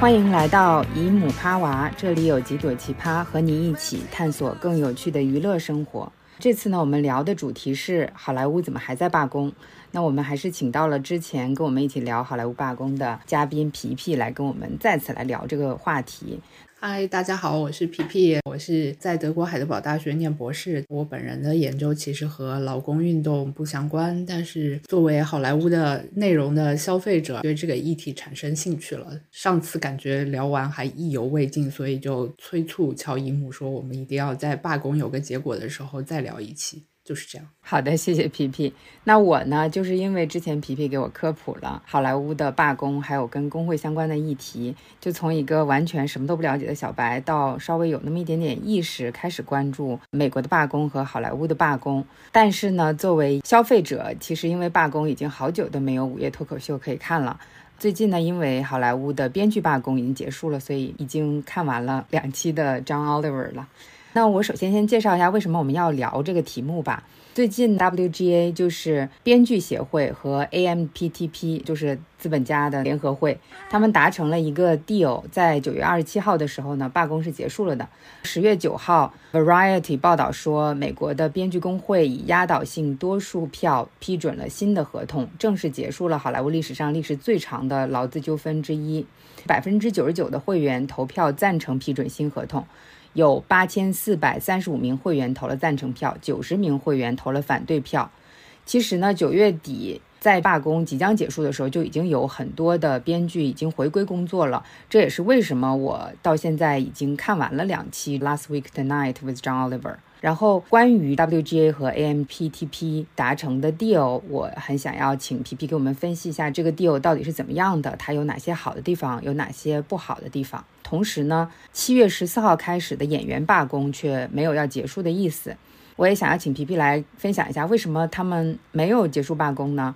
欢迎来到姨母趴娃，这里有几朵奇葩和你一起探索更有趣的娱乐生活。这次呢，我们聊的主题是好莱坞怎么还在罢工？那我们还是请到了之前跟我们一起聊好莱坞罢工的嘉宾皮皮来跟我们再次来聊这个话题。嗨，大家好，我是皮皮，我是在德国海德堡大学念博士。我本人的研究其实和劳工运动不相关，但是作为好莱坞的内容的消费者，对这个议题产生兴趣了。上次感觉聊完还意犹未尽，所以就催促乔伊姆说，我们一定要在罢工有个结果的时候再聊一期。就是这样。好的，谢谢皮皮。那我呢，就是因为之前皮皮给我科普了好莱坞的罢工，还有跟工会相关的议题，就从一个完全什么都不了解的小白，到稍微有那么一点点意识，开始关注美国的罢工和好莱坞的罢工。但是呢，作为消费者，其实因为罢工已经好久都没有午夜脱口秀可以看了。最近呢，因为好莱坞的编剧罢工已经结束了，所以已经看完了两期的 John Oliver 了。那我首先先介绍一下为什么我们要聊这个题目吧。最近 WGA 就是编剧协会和 AMPTP 就是资本家的联合会，他们达成了一个 deal，在九月二十七号的时候呢，罢工是结束了的。十月九号，Variety 报道说，美国的编剧工会以压倒性多数票批准了新的合同，正式结束了好莱坞历史上历史最长的劳资纠纷之一。百分之九十九的会员投票赞成批准新合同。有八千四百三十五名会员投了赞成票，九十名会员投了反对票。其实呢，九月底在罢工即将结束的时候，就已经有很多的编剧已经回归工作了。这也是为什么我到现在已经看完了两期《Last Week Tonight with John Oliver》。然后关于 WGA 和 AMPTP 达成的 deal，我很想要请皮皮给我们分析一下这个 deal 到底是怎么样的，它有哪些好的地方，有哪些不好的地方。同时呢，七月十四号开始的演员罢工却没有要结束的意思。我也想要请皮皮来分享一下，为什么他们没有结束罢工呢？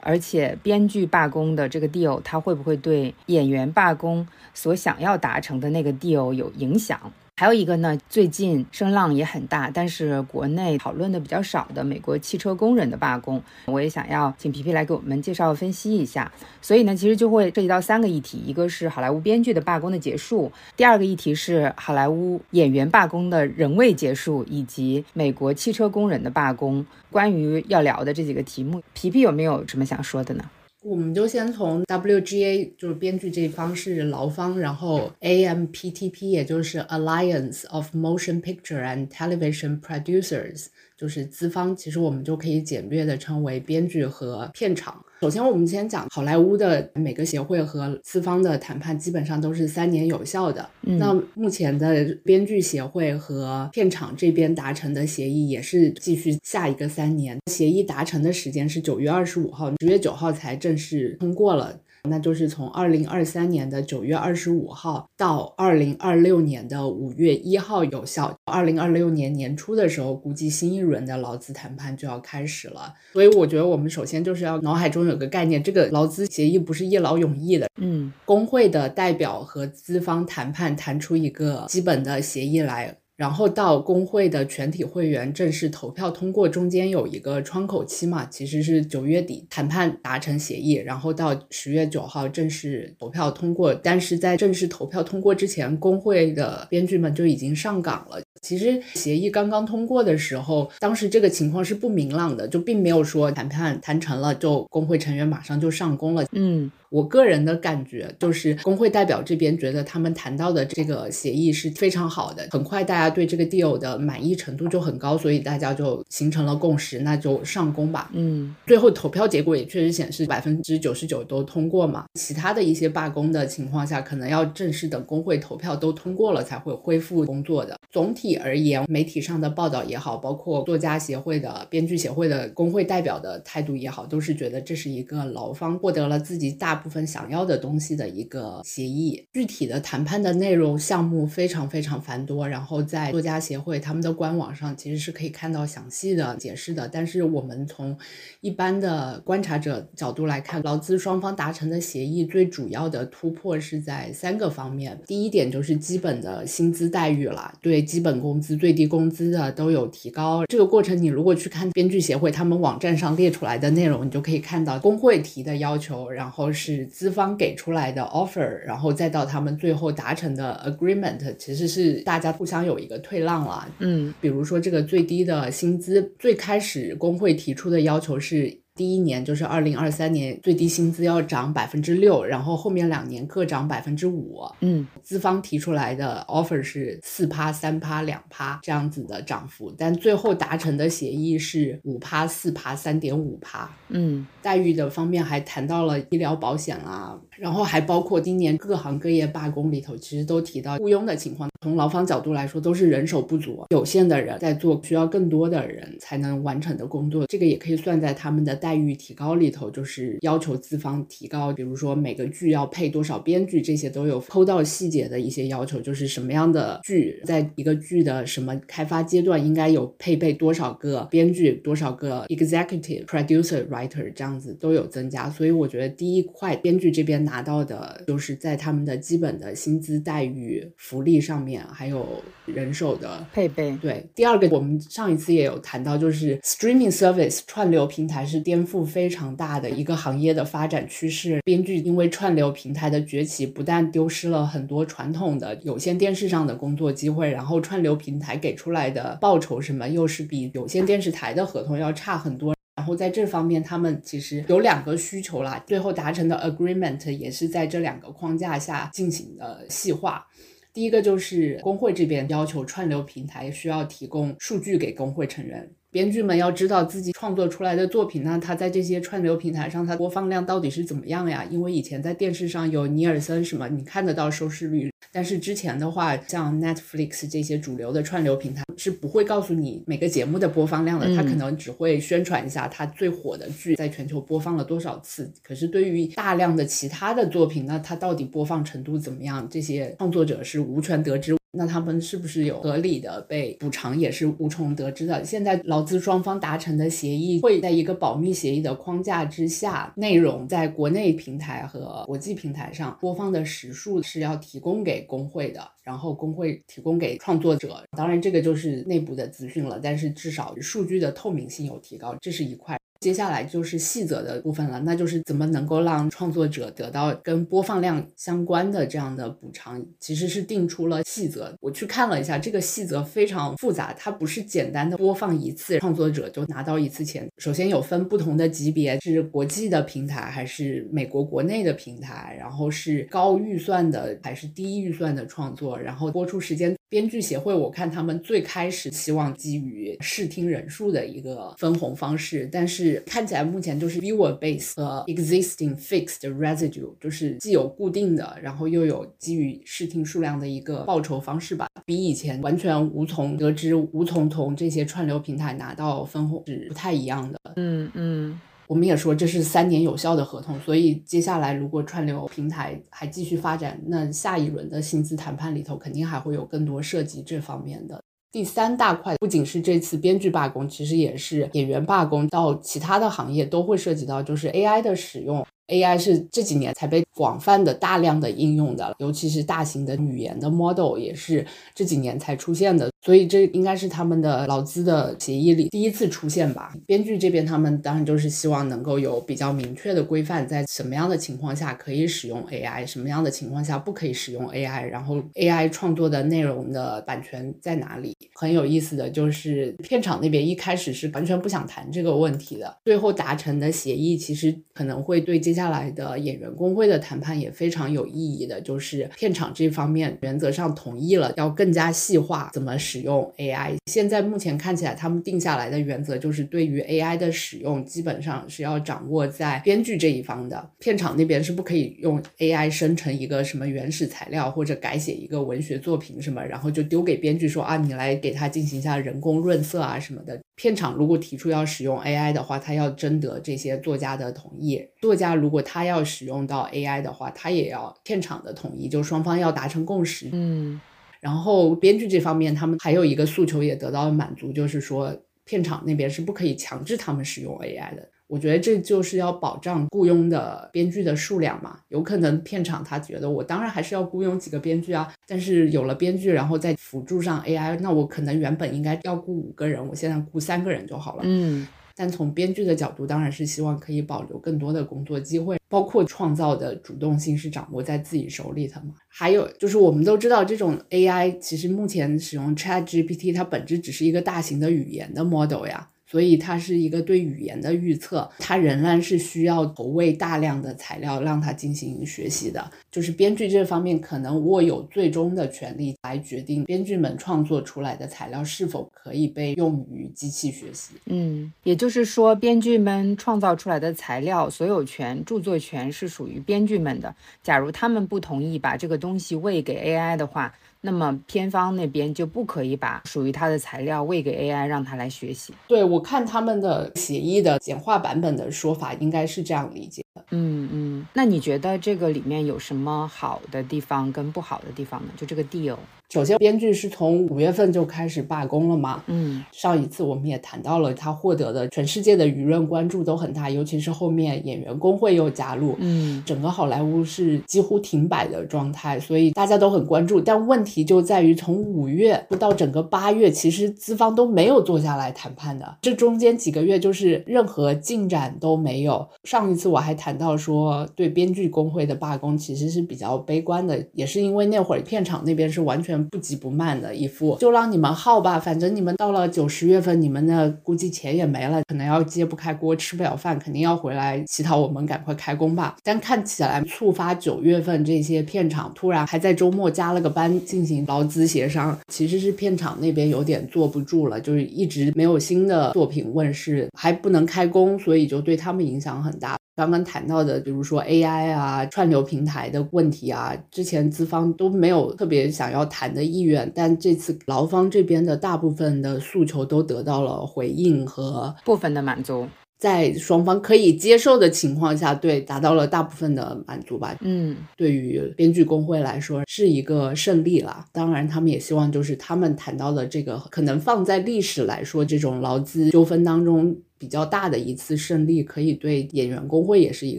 而且编剧罢工的这个 deal，他会不会对演员罢工所想要达成的那个 deal 有影响？还有一个呢，最近声浪也很大，但是国内讨论的比较少的美国汽车工人的罢工，我也想要请皮皮来给我们介绍分析一下。所以呢，其实就会涉及到三个议题，一个是好莱坞编剧的罢工的结束，第二个议题是好莱坞演员罢工的仍未结束，以及美国汽车工人的罢工。关于要聊的这几个题目，皮皮有没有什么想说的呢？我们就先从 WGA 就是编剧这一方是劳方，然后 AMPTP 也就是 Alliance of Motion Picture and Television Producers 就是资方，其实我们就可以简略的称为编剧和片场。首先，我们先讲好莱坞的每个协会和资方的谈判，基本上都是三年有效的。那目前的编剧协会和片场这边达成的协议也是继续下一个三年。协议达成的时间是九月二十五号，十月九号才正式通过了。那就是从二零二三年的九月二十五号到二零二六年的五月一号有效。二零二六年年初的时候，估计新一轮的劳资谈判就要开始了。所以我觉得我们首先就是要脑海中有个概念，这个劳资协议不是一劳永逸的。嗯，工会的代表和资方谈判谈出一个基本的协议来。然后到工会的全体会员正式投票通过，中间有一个窗口期嘛，其实是九月底谈判达成协议，然后到十月九号正式投票通过。但是在正式投票通过之前，工会的编剧们就已经上岗了。其实协议刚刚通过的时候，当时这个情况是不明朗的，就并没有说谈判谈成了就工会成员马上就上工了。嗯。我个人的感觉就是，工会代表这边觉得他们谈到的这个协议是非常好的，很快大家对这个 deal 的满意程度就很高，所以大家就形成了共识，那就上工吧。嗯，最后投票结果也确实显示百分之九十九都通过嘛。其他的一些罢工的情况下，可能要正式等工会投票都通过了才会恢复工作的。总体而言，媒体上的报道也好，包括作家协会的、编剧协会的工会代表的态度也好，都是觉得这是一个劳方获得了自己大。部分想要的东西的一个协议。具体的谈判的内容项目非常非常繁多，然后在作家协会他们的官网上其实是可以看到详细的解释的。但是我们从一般的观察者角度来看，劳资双方达成的协议最主要的突破是在三个方面。第一点就是基本的薪资待遇了，对基本工资、最低工资的都有提高。这个过程你如果去看编剧协会他们网站上列出来的内容，你就可以看到工会提的要求，然后是资方给出来的 offer，然后再到他们最后达成的 agreement，其实是大家互相有一个退让了。嗯比如说这个最低的薪资，最开始工会提出的要求是。第一年就是二零二三年，最低薪资要涨百分之六，然后后面两年各涨百分之五。嗯资方提出来的 offer 是四趴、三趴、两趴这样子的涨幅，但最后达成的协议是五趴、四趴、三点五趴。嗯待遇的方面还谈到了医疗保险啦，然后还包括今年各行各业罢工里头，其实都提到雇佣的情况。从劳方角度来说，都是人手不足，有限的人在做需要更多的人才能完成的工作。这个也可以算在他们的待遇提高里头，就是要求资方提高，比如说每个剧要配多少编剧，这些都有抠到细节的一些要求，就是什么样的剧在一个剧的什么开发阶段应该有配备多少个编剧，多少个 executive producer writer 这样子都有增加。所以我觉得第一块编剧这边拿到的就是在他们的基本的薪资待遇、福利上面，还有人手的配备。对，第二个我们上一次也有谈到，就是 streaming service 串流平台是颠覆非常大的一个行业的发展趋势。编剧因为串流平台的崛起，不但丢失了很多传统的有线电视上的工作机会，然后串流平台给出来的报酬什么又是比有线电视台的合同要差很多。然后在这方面，他们其实有两个需求啦，最后达成的 agreement 也是在这两个框架下进行的细化。第一个就是工会这边要求串流平台需要提供数据给工会成员，编剧们要知道自己创作出来的作品呢，它在这些串流平台上，它播放量到底是怎么样呀？因为以前在电视上有尼尔森什么，你看得到收视率，但是之前的话，像 Netflix 这些主流的串流平台是不会告诉你每个节目的播放量的，它可能只会宣传一下它最火的剧在全球播放了多少次。可是对于大量的其他的作品，那它到底播放程度怎么样，这些创作者是无权得知。那他们是不是有合理的被补偿，也是无从得知的。现在劳资双方达成的协议会在一个保密协议的框架之下，内容在国内平台和国际平台上播放的时数是要提供给工会的，然后工会提供给创作者。当然，这个就是内部的资讯了，但是至少数据的透明性有提高，这是一块。接下来就是细则的部分了，那就是怎么能够让创作者得到跟播放量相关的这样的补偿，其实是定出了细则。我去看了一下，这个细则非常复杂，它不是简单的播放一次，创作者就拿到一次钱。首先有分不同的级别，是国际的平台还是美国国内的平台，然后是高预算的还是低预算的创作，然后播出时间。编剧协会，我看他们最开始希望基于视听人数的一个分红方式，但是看起来目前就是 viewer base 和 existing fixed residue，就是既有固定的，然后又有基于视听数量的一个报酬方式吧，比以前完全无从得知、无从从这些串流平台拿到分红是不太一样的。嗯嗯。我们也说这是三年有效的合同，所以接下来如果串流平台还继续发展，那下一轮的薪资谈判里头肯定还会有更多涉及这方面的。第三大块不仅是这次编剧罢工，其实也是演员罢工，到其他的行业都会涉及到，就是 AI 的使用。AI 是这几年才被广泛的、大量的应用的，尤其是大型的语言的 model 也是这几年才出现的，所以这应该是他们的劳资的协议里第一次出现吧。编剧这边他们当然就是希望能够有比较明确的规范，在什么样的情况下可以使用 AI，什么样的情况下不可以使用 AI，然后 AI 创作的内容的版权在哪里？很有意思的就是片场那边一开始是完全不想谈这个问题的，最后达成的协议其实可能会对接下来的演员工会的谈判也非常有意义的，就是片场这方面原则上同意了要更加细化怎么使用 AI。现在目前看起来他们定下来的原则就是对于 AI 的使用基本上是要掌握在编剧这一方的，片场那边是不可以用 AI 生成一个什么原始材料或者改写一个文学作品什么，然后就丢给编剧说啊你来给他进行一下人工润色啊什么的。片场如果提出要使用 AI 的话，他要征得这些作家的同意。作家如如果他要使用到 AI 的话，他也要片场的同意，就双方要达成共识。嗯然后编剧这方面，他们还有一个诉求也得到了满足，就是说片场那边是不可以强制他们使用 AI 的。我觉得这就是要保障雇佣的编剧的数量嘛。有可能片场他觉得我当然还是要雇佣几个编剧啊，但是有了编剧，然后再辅助上 AI，那我可能原本应该要雇五个人，我现在雇三个人就好了。嗯但从编剧的角度，当然是希望可以保留更多的工作机会，包括创造的主动性是掌握在自己手里的嘛。还有就是，我们都知道，这种 AI 其实目前使用 ChatGPT，它本质只是一个大型的语言的 model 呀。所以它是一个对语言的预测，它仍然是需要投喂大量的材料让它进行学习的。就是编剧这方面可能握有最终的权利来决定编剧们创作出来的材料是否可以被用于机器学习。嗯，也就是说，编剧们创造出来的材料所有权、著作权是属于编剧们的。假如他们不同意把这个东西喂给 AI 的话，那么片方那边就不可以把属于他的材料喂给 AI，让他来学习。对我看他们的协议的简化版本的说法，应该是这样理解。嗯嗯，那你觉得这个里面有什么好的地方跟不好的地方呢？就这个 deal。首先，编剧是从五月份就开始罢工了嘛。嗯上一次我们也谈到了，他获得的全世界的舆论关注都很大，尤其是后面演员工会又加入，嗯整个好莱坞是几乎停摆的状态，所以大家都很关注。但问题就在于，从五月到整个八月，其实资方都没有坐下来谈判的，这中间几个月就是任何进展都没有。上一次我还谈到说，对编剧工会的罢工其实是比较悲观的，也是因为那会儿片场那边是完全不急不慢的一副，就让你们耗吧，反正你们到了九十月份，你们的估计钱也没了，可能要揭不开锅，吃不了饭，肯定要回来乞讨我们赶快开工吧。但看起来触发九月份这些片场突然还在周末加了个班进行劳资协商，其实是片场那边有点坐不住了，就是一直没有新的作品问世，还不能开工，所以就对他们影响很大。刚刚谈到的，比如说 AI 啊、串流平台的问题啊，之前资方都没有特别想要谈的意愿，但这次劳方这边的大部分的诉求都得到了回应和部分的满足。在双方可以接受的情况下，对达到了大部分的满足吧。嗯对于编剧工会来说是一个胜利啦。当然，他们也希望就是他们谈到的这个，可能放在历史来说，这种劳资纠纷当中比较大的一次胜利，可以对演员工会也是一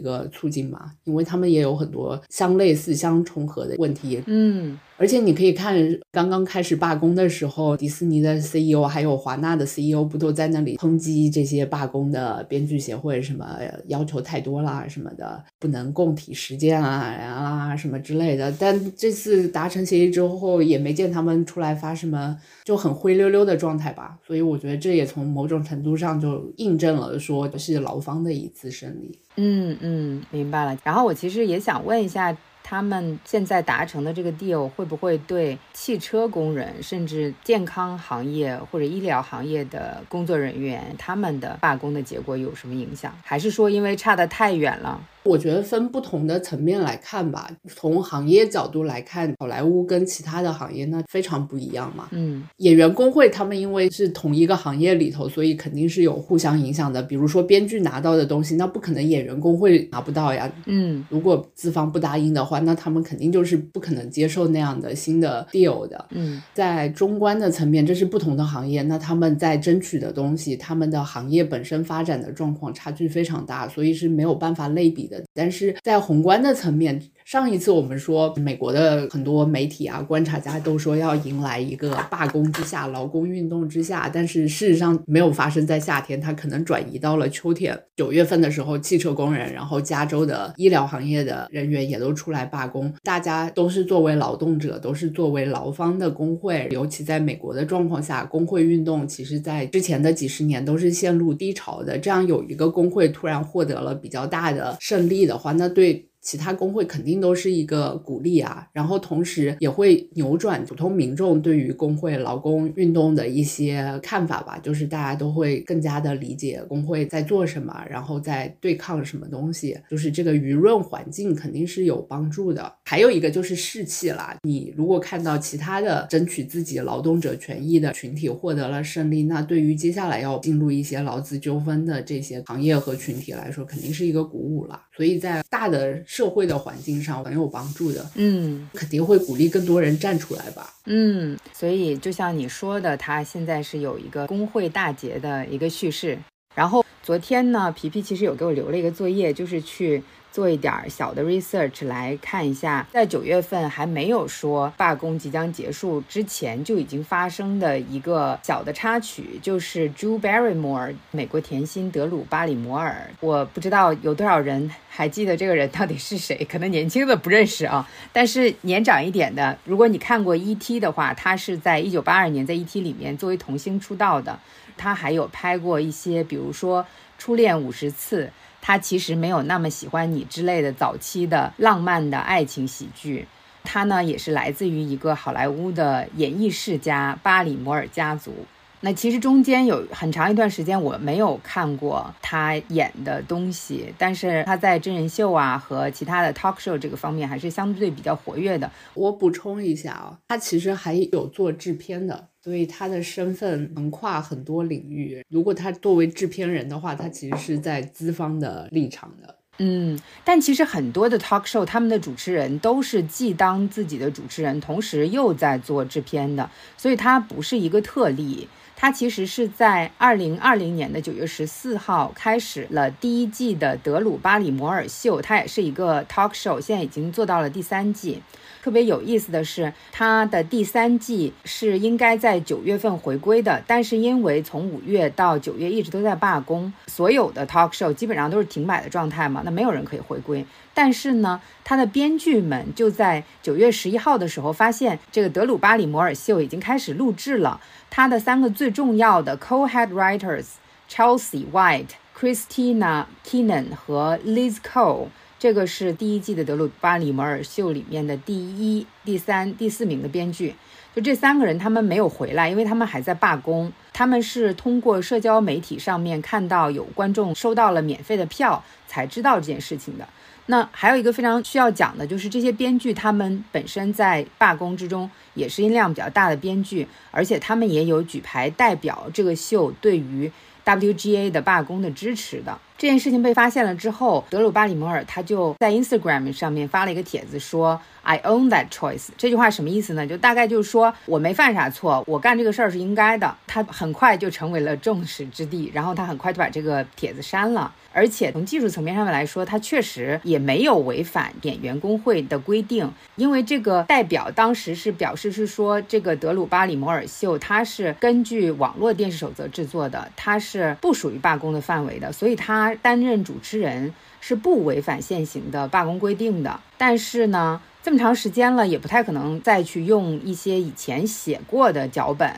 个促进吧，因为他们也有很多相类似、相重合的问题。嗯而且你可以看，刚刚开始罢工的时候，迪士尼的 CEO 还有华纳的 CEO 不都在那里抨击这些罢工的编剧协会，什么要求太多啦，什么的，不能共体时间啊啊什么之类的。但这次达成协议之后，也没见他们出来发什么，就很灰溜溜的状态吧。所以我觉得这也从某种程度上就印证了，说是劳方的一次胜利。嗯嗯，明白了。然后我其实也想问一下。他们现在达成的这个 deal 会不会对汽车工人，甚至健康行业或者医疗行业的工作人员，他们的罢工的结果有什么影响？还是说因为差得太远了？我觉得分不同的层面来看吧。从行业角度来看，好莱坞跟其他的行业那非常不一样嘛。嗯演员工会他们因为是同一个行业里头，所以肯定是有互相影响的。比如说编剧拿到的东西，那不可能演员工会拿不到呀。嗯如果资方不答应的话，那他们肯定就是不可能接受那样的新的 deal 的。嗯在中观的层面，这是不同的行业，那他们在争取的东西，他们的行业本身发展的状况差距非常大，所以是没有办法类比的。但是在宏观的层面，上一次我们说美国的很多媒体啊、观察家都说要迎来一个罢工之下、劳工运动之下，但是事实上没有发生在夏天，它可能转移到了秋天。九月份的时候，汽车工人，然后加州的医疗行业的人员也都出来罢工，大家都是作为劳动者，都是作为劳方的工会，尤其在美国的状况下，工会运动其实在之前的几十年都是陷入低潮的。这样有一个工会突然获得了比较大的胜利的话，那对其他工会肯定都是一个鼓励啊，然后同时也会扭转普通民众对于工会劳工运动的一些看法吧，就是大家都会更加的理解工会在做什么，然后在对抗什么东西，就是这个舆论环境肯定是有帮助的。还有一个就是士气啦，你如果看到其他的争取自己劳动者权益的群体获得了胜利，那对于接下来要进入一些劳资纠纷的这些行业和群体来说，肯定是一个鼓舞了。所以在大的社会的环境上很有帮助的，嗯肯定会鼓励更多人站出来吧。嗯，所以就像你说的，他现在是有一个工会大捷的一个叙事。然后昨天呢，皮皮其实有给我留了一个作业，就是去做一点小的 research 来看一下，在九月份还没有说罢工即将结束之前就已经发生的一个小的插曲，就是 Drew Barrymore 美国甜心德鲁巴里摩尔。我不知道有多少人还记得这个人到底是谁，可能年轻的不认识啊，但是年长一点的，如果你看过 E.T. 的话，他是在一九八二年在 E.T. 里面作为童星出道的。他还有拍过一些，比如说《初恋五十次》，他其实没有那么喜欢你之类的早期的浪漫的爱情喜剧。他呢也是来自于一个好莱坞的演艺世家巴里摩尔家族。那其实中间有很长一段时间我没有看过他演的东西，但是他在真人秀啊和其他的 talk show 这个方面还是相对比较活跃的。我补充一下啊，他其实还有做制片的，所以他的身份横跨很多领域。如果他作为制片人的话，他其实是在资方的立场的。嗯，但其实很多的 talk show，他们的主持人都是既当自己的主持人，同时又在做制片的，所以他不是一个特例。他其实是在二零二零年的九月十四号开始了第一季的德鲁巴里摩尔秀，他也是一个 talk show，现在已经做到了第三季。特别有意思的是，它的第三季是应该在九月份回归的，但是因为从五月到九月一直都在罢工，所有的 talk show 基本上都是停摆的状态嘛，那没有人可以回归。但是呢，他的编剧们就在九月十一号的时候发现，这个德鲁巴里摩尔秀已经开始录制了。他的三个最重要的 co-head writers Chelsea White、Christina Keenan 和 Liz Cole，这个是第一季的德鲁巴里摩尔秀里面的第一、第三、第四名的编剧。就这三个人，他们没有回来，因为他们还在罢工。他们是通过社交媒体上面看到有观众收到了免费的票，才知道这件事情的。那还有一个非常需要讲的，就是这些编剧他们本身在罢工之中也是音量比较大的编剧，而且他们也有举牌代表这个秀对于 WGA 的罢工的支持的。这件事情被发现了之后，德鲁巴里摩尔他就在 Instagram 上面发了一个帖子说：“I own that choice。”这句话什么意思呢？就大概就是说我没犯啥错，我干这个事儿是应该的。他很快就成为了众矢之的，然后他很快就把这个帖子删了。而且从技术层面上面来说，他确实也没有违反演员工会的规定，因为这个代表当时是表示是说，这个德鲁巴里摩尔秀它是根据网络电视守则制作的，它是不属于罢工的范围的，所以他担任主持人是不违反现行的罢工规定的。但是呢，这么长时间了，也不太可能再去用一些以前写过的脚本。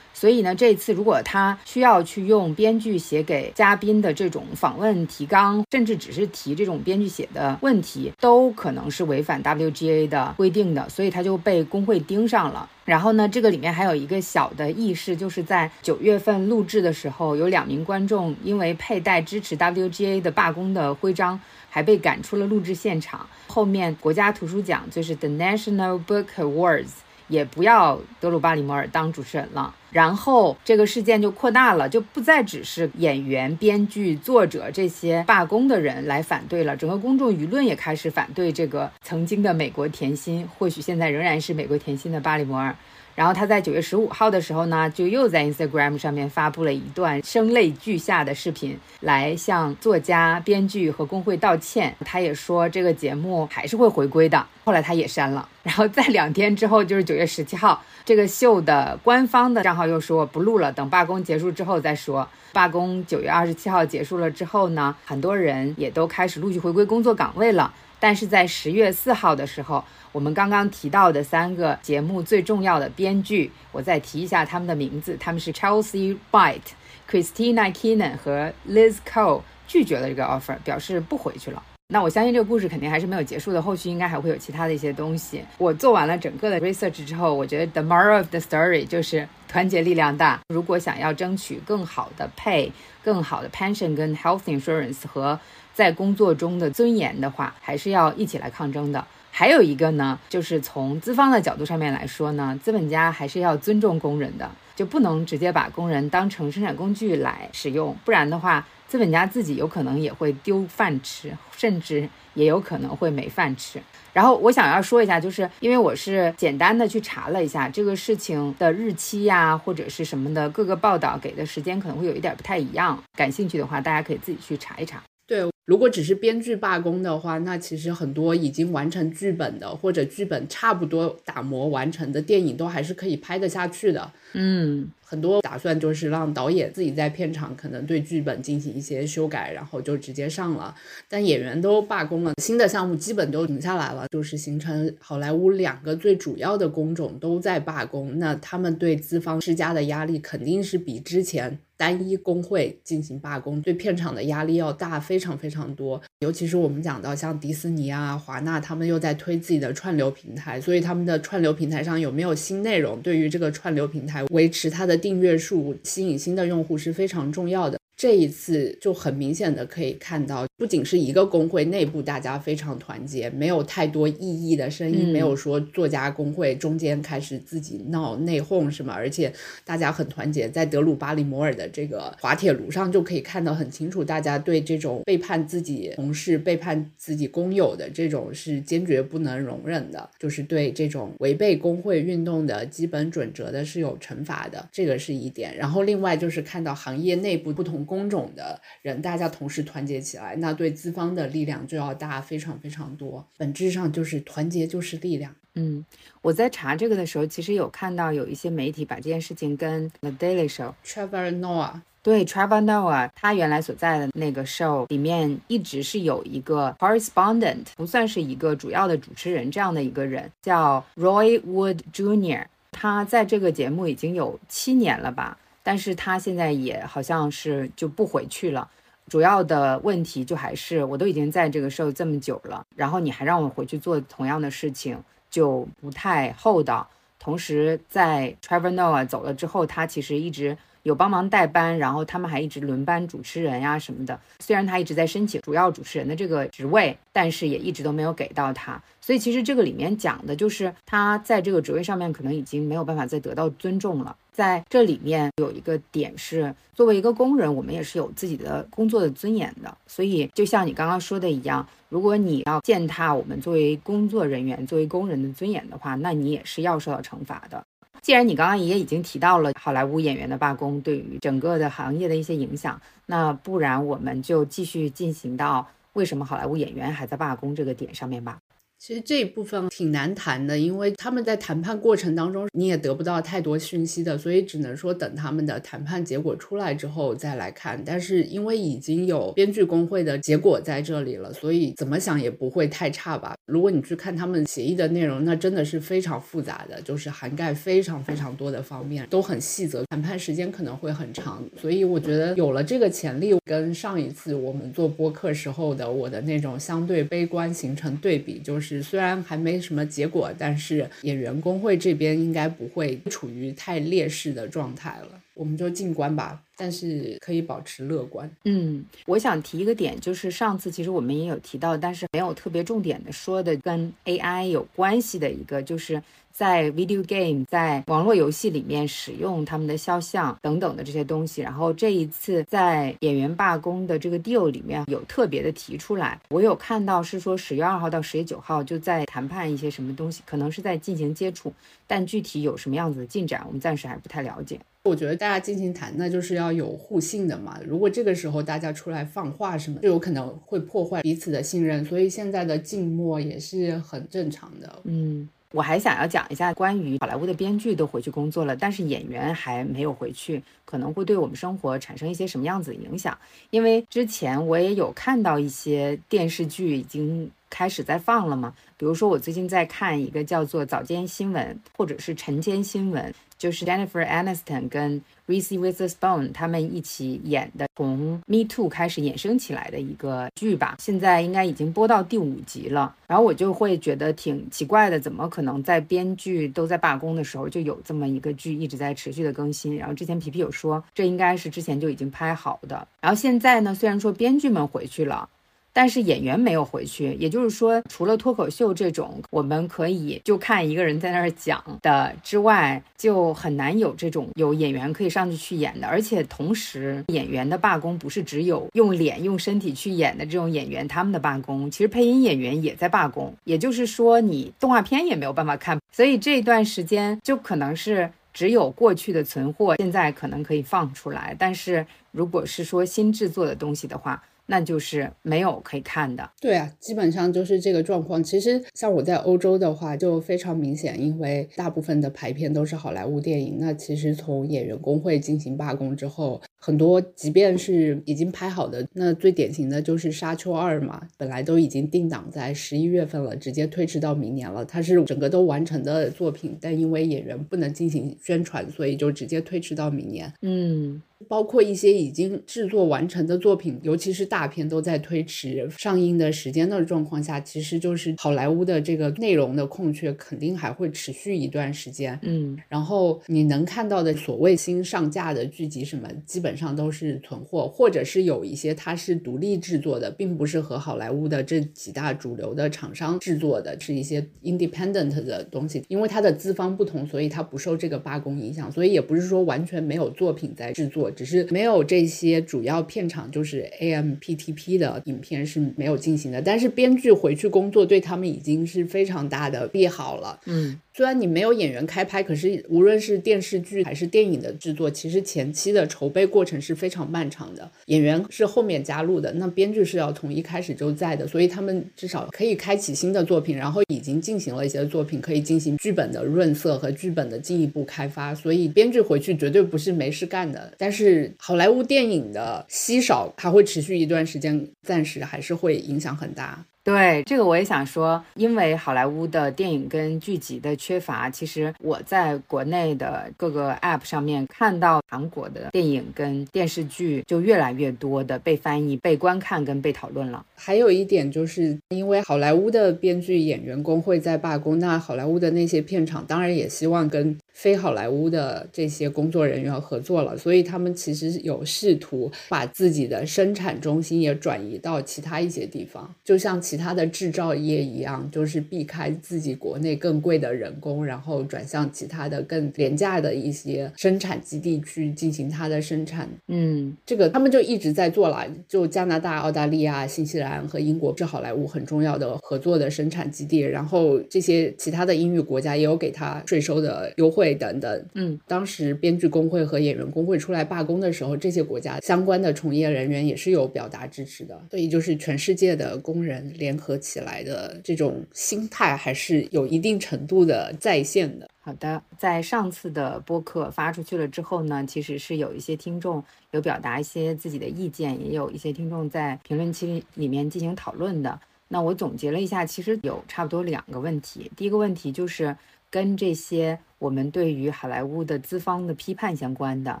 所以呢，这次如果他需要去用编剧写给嘉宾的这种访问提纲，甚至只是提这种编剧写的问题，都可能是违反 WGA 的规定的，所以他就被工会盯上了。然后呢，这个里面还有一个小的轶事，就是在九月份录制的时候，有两名观众因为佩戴支持 WGA 的罢工的徽章，还被赶出了录制现场。后面国家图书奖就是 The National Book Awards。也不要德鲁巴里摩尔当主持人了，然后这个事件就扩大了，就不再只是演员、编剧、作者这些罢工的人来反对了，整个公众舆论也开始反对这个曾经的美国甜心，或许现在仍然是美国甜心的巴里摩尔。然后他在九月十五号的时候呢，就又在 Instagram 上面发布了一段声泪俱下的视频，来向作家、编剧和工会道歉。他也说这个节目还是会回归的。后来他也删了。然后在两天之后，就是九月十七号，这个秀的官方的账号又说不录了，等罢工结束之后再说。罢工九月二十七号结束了之后呢，很多人也都开始陆续回归工作岗位了。但是在十月四号的时候，我们刚刚提到的三个节目最重要的编剧，我再提一下他们的名字，他们是 Chelsea White、Christina Keenan 和 Liz Cole，拒绝了这个 offer，表示不回去了。那我相信这个故事肯定还是没有结束的，后续应该还会有其他的一些东西。我做完了整个的 research 之后，我觉得 the moral of the story 就是团结力量大。如果想要争取更好的 pay、更好的 pension 跟 health insurance 和在工作中的尊严的话，还是要一起来抗争的。还有一个呢，就是从资方的角度上面来说呢，资本家还是要尊重工人的，就不能直接把工人当成生产工具来使用，不然的话。资本家自己有可能也会丢饭吃，甚至也有可能会没饭吃。然后我想要说一下，就是因为我是简单的去查了一下这个事情的日期呀，或者是什么的，各个报道给的时间可能会有一点不太一样。感兴趣的话，大家可以自己去查一查。对，如果只是编剧罢工的话，那其实很多已经完成剧本的，或者剧本差不多打磨完成的电影，都还是可以拍得下去的。嗯。很多打算就是让导演自己在片场可能对剧本进行一些修改，然后就直接上了。但演员都罢工了，新的项目基本都停下来了，就是形成好莱坞两个最主要的工种都在罢工。那他们对资方施加的压力肯定是比之前单一工会进行罢工对片场的压力要大非常非常多。尤其是我们讲到像迪士尼啊、华纳，他们又在推自己的串流平台，所以他们的串流平台上有没有新内容，对于这个串流平台维持它的。订阅数吸引新的用户是非常重要的。这一次就很明显的可以看到，不仅是一个工会内部大家非常团结，没有太多异议的声音，没有说作家工会中间开始自己闹内讧什么，而且大家很团结，在德鲁巴里摩尔的这个滑铁卢上就可以看到很清楚，大家对这种背叛自己同事、背叛自己工友的这种是坚决不能容忍的，就是对这种违背工会运动的基本准则的是有惩罚的，这个是一点。然后另外就是看到行业内部不同。工种的人，大家同时团结起来，那对资方的力量就要大非常非常多。本质上就是团结就是力量。嗯，我在查这个的时候，其实有看到有一些媒体把这件事情跟 The Daily Show Trevor Noah 对 Trevor Noah 他原来所在的那个 show 里面一直是有一个 correspondent，不算是一个主要的主持人这样的一个人，叫 Roy Wood Jr。他在这个节目已经有七年了吧。但是他现在也好像是就不回去了，主要的问题就还是我都已经在这个社会这么久了，然后你还让我回去做同样的事情，就不太厚道。同时，在 Trevor Noah 走了之后，他其实一直。有帮忙代班，然后他们还一直轮班主持人呀什么的。虽然他一直在申请主要主持人的这个职位，但是也一直都没有给到他。所以其实这个里面讲的就是他在这个职位上面可能已经没有办法再得到尊重了。在这里面有一个点是，作为一个工人，我们也是有自己的工作的尊严的。所以就像你刚刚说的一样，如果你要践踏我们作为工作人员、作为工人的尊严的话，那你也是要受到惩罚的。既然你刚刚也已经提到了好莱坞演员的罢工对于整个的行业的一些影响，那不然我们就继续进行到为什么好莱坞演员还在罢工这个点上面吧。其实这一部分挺难谈的，因为他们在谈判过程当中你也得不到太多讯息的，所以只能说等他们的谈判结果出来之后再来看。但是因为已经有编剧工会的结果在这里了，所以怎么想也不会太差吧。如果你去看他们协议的内容，那真的是非常复杂的，就是涵盖非常非常多的方面，都很细则，谈判时间可能会很长。所以我觉得有了这个潜力，跟上一次我们做播客时候的我的那种相对悲观形成对比，就是。是，虽然还没什么结果，但是演员工会这边应该不会处于太劣势的状态了。我们就静观吧，但是可以保持乐观。嗯，我想提一个点，就是上次其实我们也有提到，但是没有特别重点的说的，跟 AI 有关系的一个，就是。在 video game，在网络游戏里面使用他们的肖像等等的这些东西，然后这一次在演员罢工的这个 deal 里面有特别的提出来，我有看到是说十月二号到十月九号就在谈判一些什么东西，可能是在进行接触，但具体有什么样子的进展，我们暂时还不太了解。我觉得大家进行谈，那就是要有互信的嘛。如果这个时候大家出来放话什么，就有可能会破坏彼此的信任，所以现在的静默也是很正常的。嗯。我还想要讲一下关于好莱坞的编剧都回去工作了，但是演员还没有回去，可能会对我们生活产生一些什么样子的影响？因为之前我也有看到一些电视剧已经开始在放了嘛。比如说，我最近在看一个叫做《早间新闻》或者是《晨间新闻》，就是 Jennifer Aniston 跟 Reese Witherspoon 他们一起演的，从 Me Too 开始衍生起来的一个剧吧。现在应该已经播到第五集了。然后我就会觉得挺奇怪的，怎么可能在编剧都在罢工的时候，就有这么一个剧一直在持续的更新？然后之前皮皮有说，这应该是之前就已经拍好的。然后现在呢，虽然说编剧们回去了。但是演员没有回去，也就是说，除了脱口秀这种我们可以就看一个人在那儿讲的之外，就很难有这种有演员可以上去去演的。而且同时，演员的罢工不是只有用脸、用身体去演的这种演员他们的罢工，其实配音演员也在罢工。也就是说，你动画片也没有办法看，所以这段时间就可能是只有过去的存货，现在可能可以放出来。但是如果是说新制作的东西的话，那就是没有可以看的，对啊，基本上就是这个状况。其实像我在欧洲的话，就非常明显，因为大部分的排片都是好莱坞电影。那其实从演员工会进行罢工之后，很多即便是已经拍好的，那最典型的就是《沙丘二》嘛，本来都已经定档在十一月份了，直接推迟到明年了。它是整个都完成的作品，但因为演员不能进行宣传，所以就直接推迟到明年。嗯。包括一些已经制作完成的作品，尤其是大片都在推迟上映的时间的状况下，其实就是好莱坞的这个内容的空缺肯定还会持续一段时间。嗯，然后你能看到的所谓新上架的剧集什么，基本上都是存货，或者是有一些它是独立制作的，并不是和好莱坞的这几大主流的厂商制作的，是一些 independent 的东西。因为它的资方不同，所以它不受这个罢工影响，所以也不是说完全没有作品在制作。只是没有这些主要片场，就是 AMPTP 的影片是没有进行的，但是编剧回去工作对他们已经是非常大的利好了。嗯。虽然你没有演员开拍，可是无论是电视剧还是电影的制作，其实前期的筹备过程是非常漫长的。演员是后面加入的，那编剧是要从一开始就在的，所以他们至少可以开启新的作品，然后已经进行了一些作品，可以进行剧本的润色和剧本的进一步开发。所以编剧回去绝对不是没事干的。但是好莱坞电影的稀少还会持续一段时间，暂时还是会影响很大。对这个我也想说，因为好莱坞的电影跟剧集的缺乏，其实我在国内的各个 App 上面看到韩国的电影跟电视剧就越来越多的被翻译、被观看跟被讨论了。还有一点就是因为好莱坞的编剧演员工会在罢工，那好莱坞的那些片场当然也希望跟。非好莱坞的这些工作人员合作了，所以他们其实有试图把自己的生产中心也转移到其他一些地方，就像其他的制造业一样，就是避开自己国内更贵的人工，然后转向其他的更廉价的一些生产基地去进行它的生产。嗯，这个他们就一直在做了，就加拿大、澳大利亚、新西兰和英国是好莱坞很重要的合作的生产基地，然后这些其他的英语国家也有给他税收的优惠。等等，嗯，当时编剧工会和演员工会出来罢工的时候，这些国家相关的从业人员也是有表达支持的，所以就是全世界的工人联合起来的这种心态还是有一定程度的在线的。好的，在上次的播客发出去了之后呢，其实是有一些听众有表达一些自己的意见，也有一些听众在评论区里面进行讨论的。那我总结了一下，其实有差不多两个问题。第一个问题就是。跟这些我们对于好莱坞的资方的批判相关的，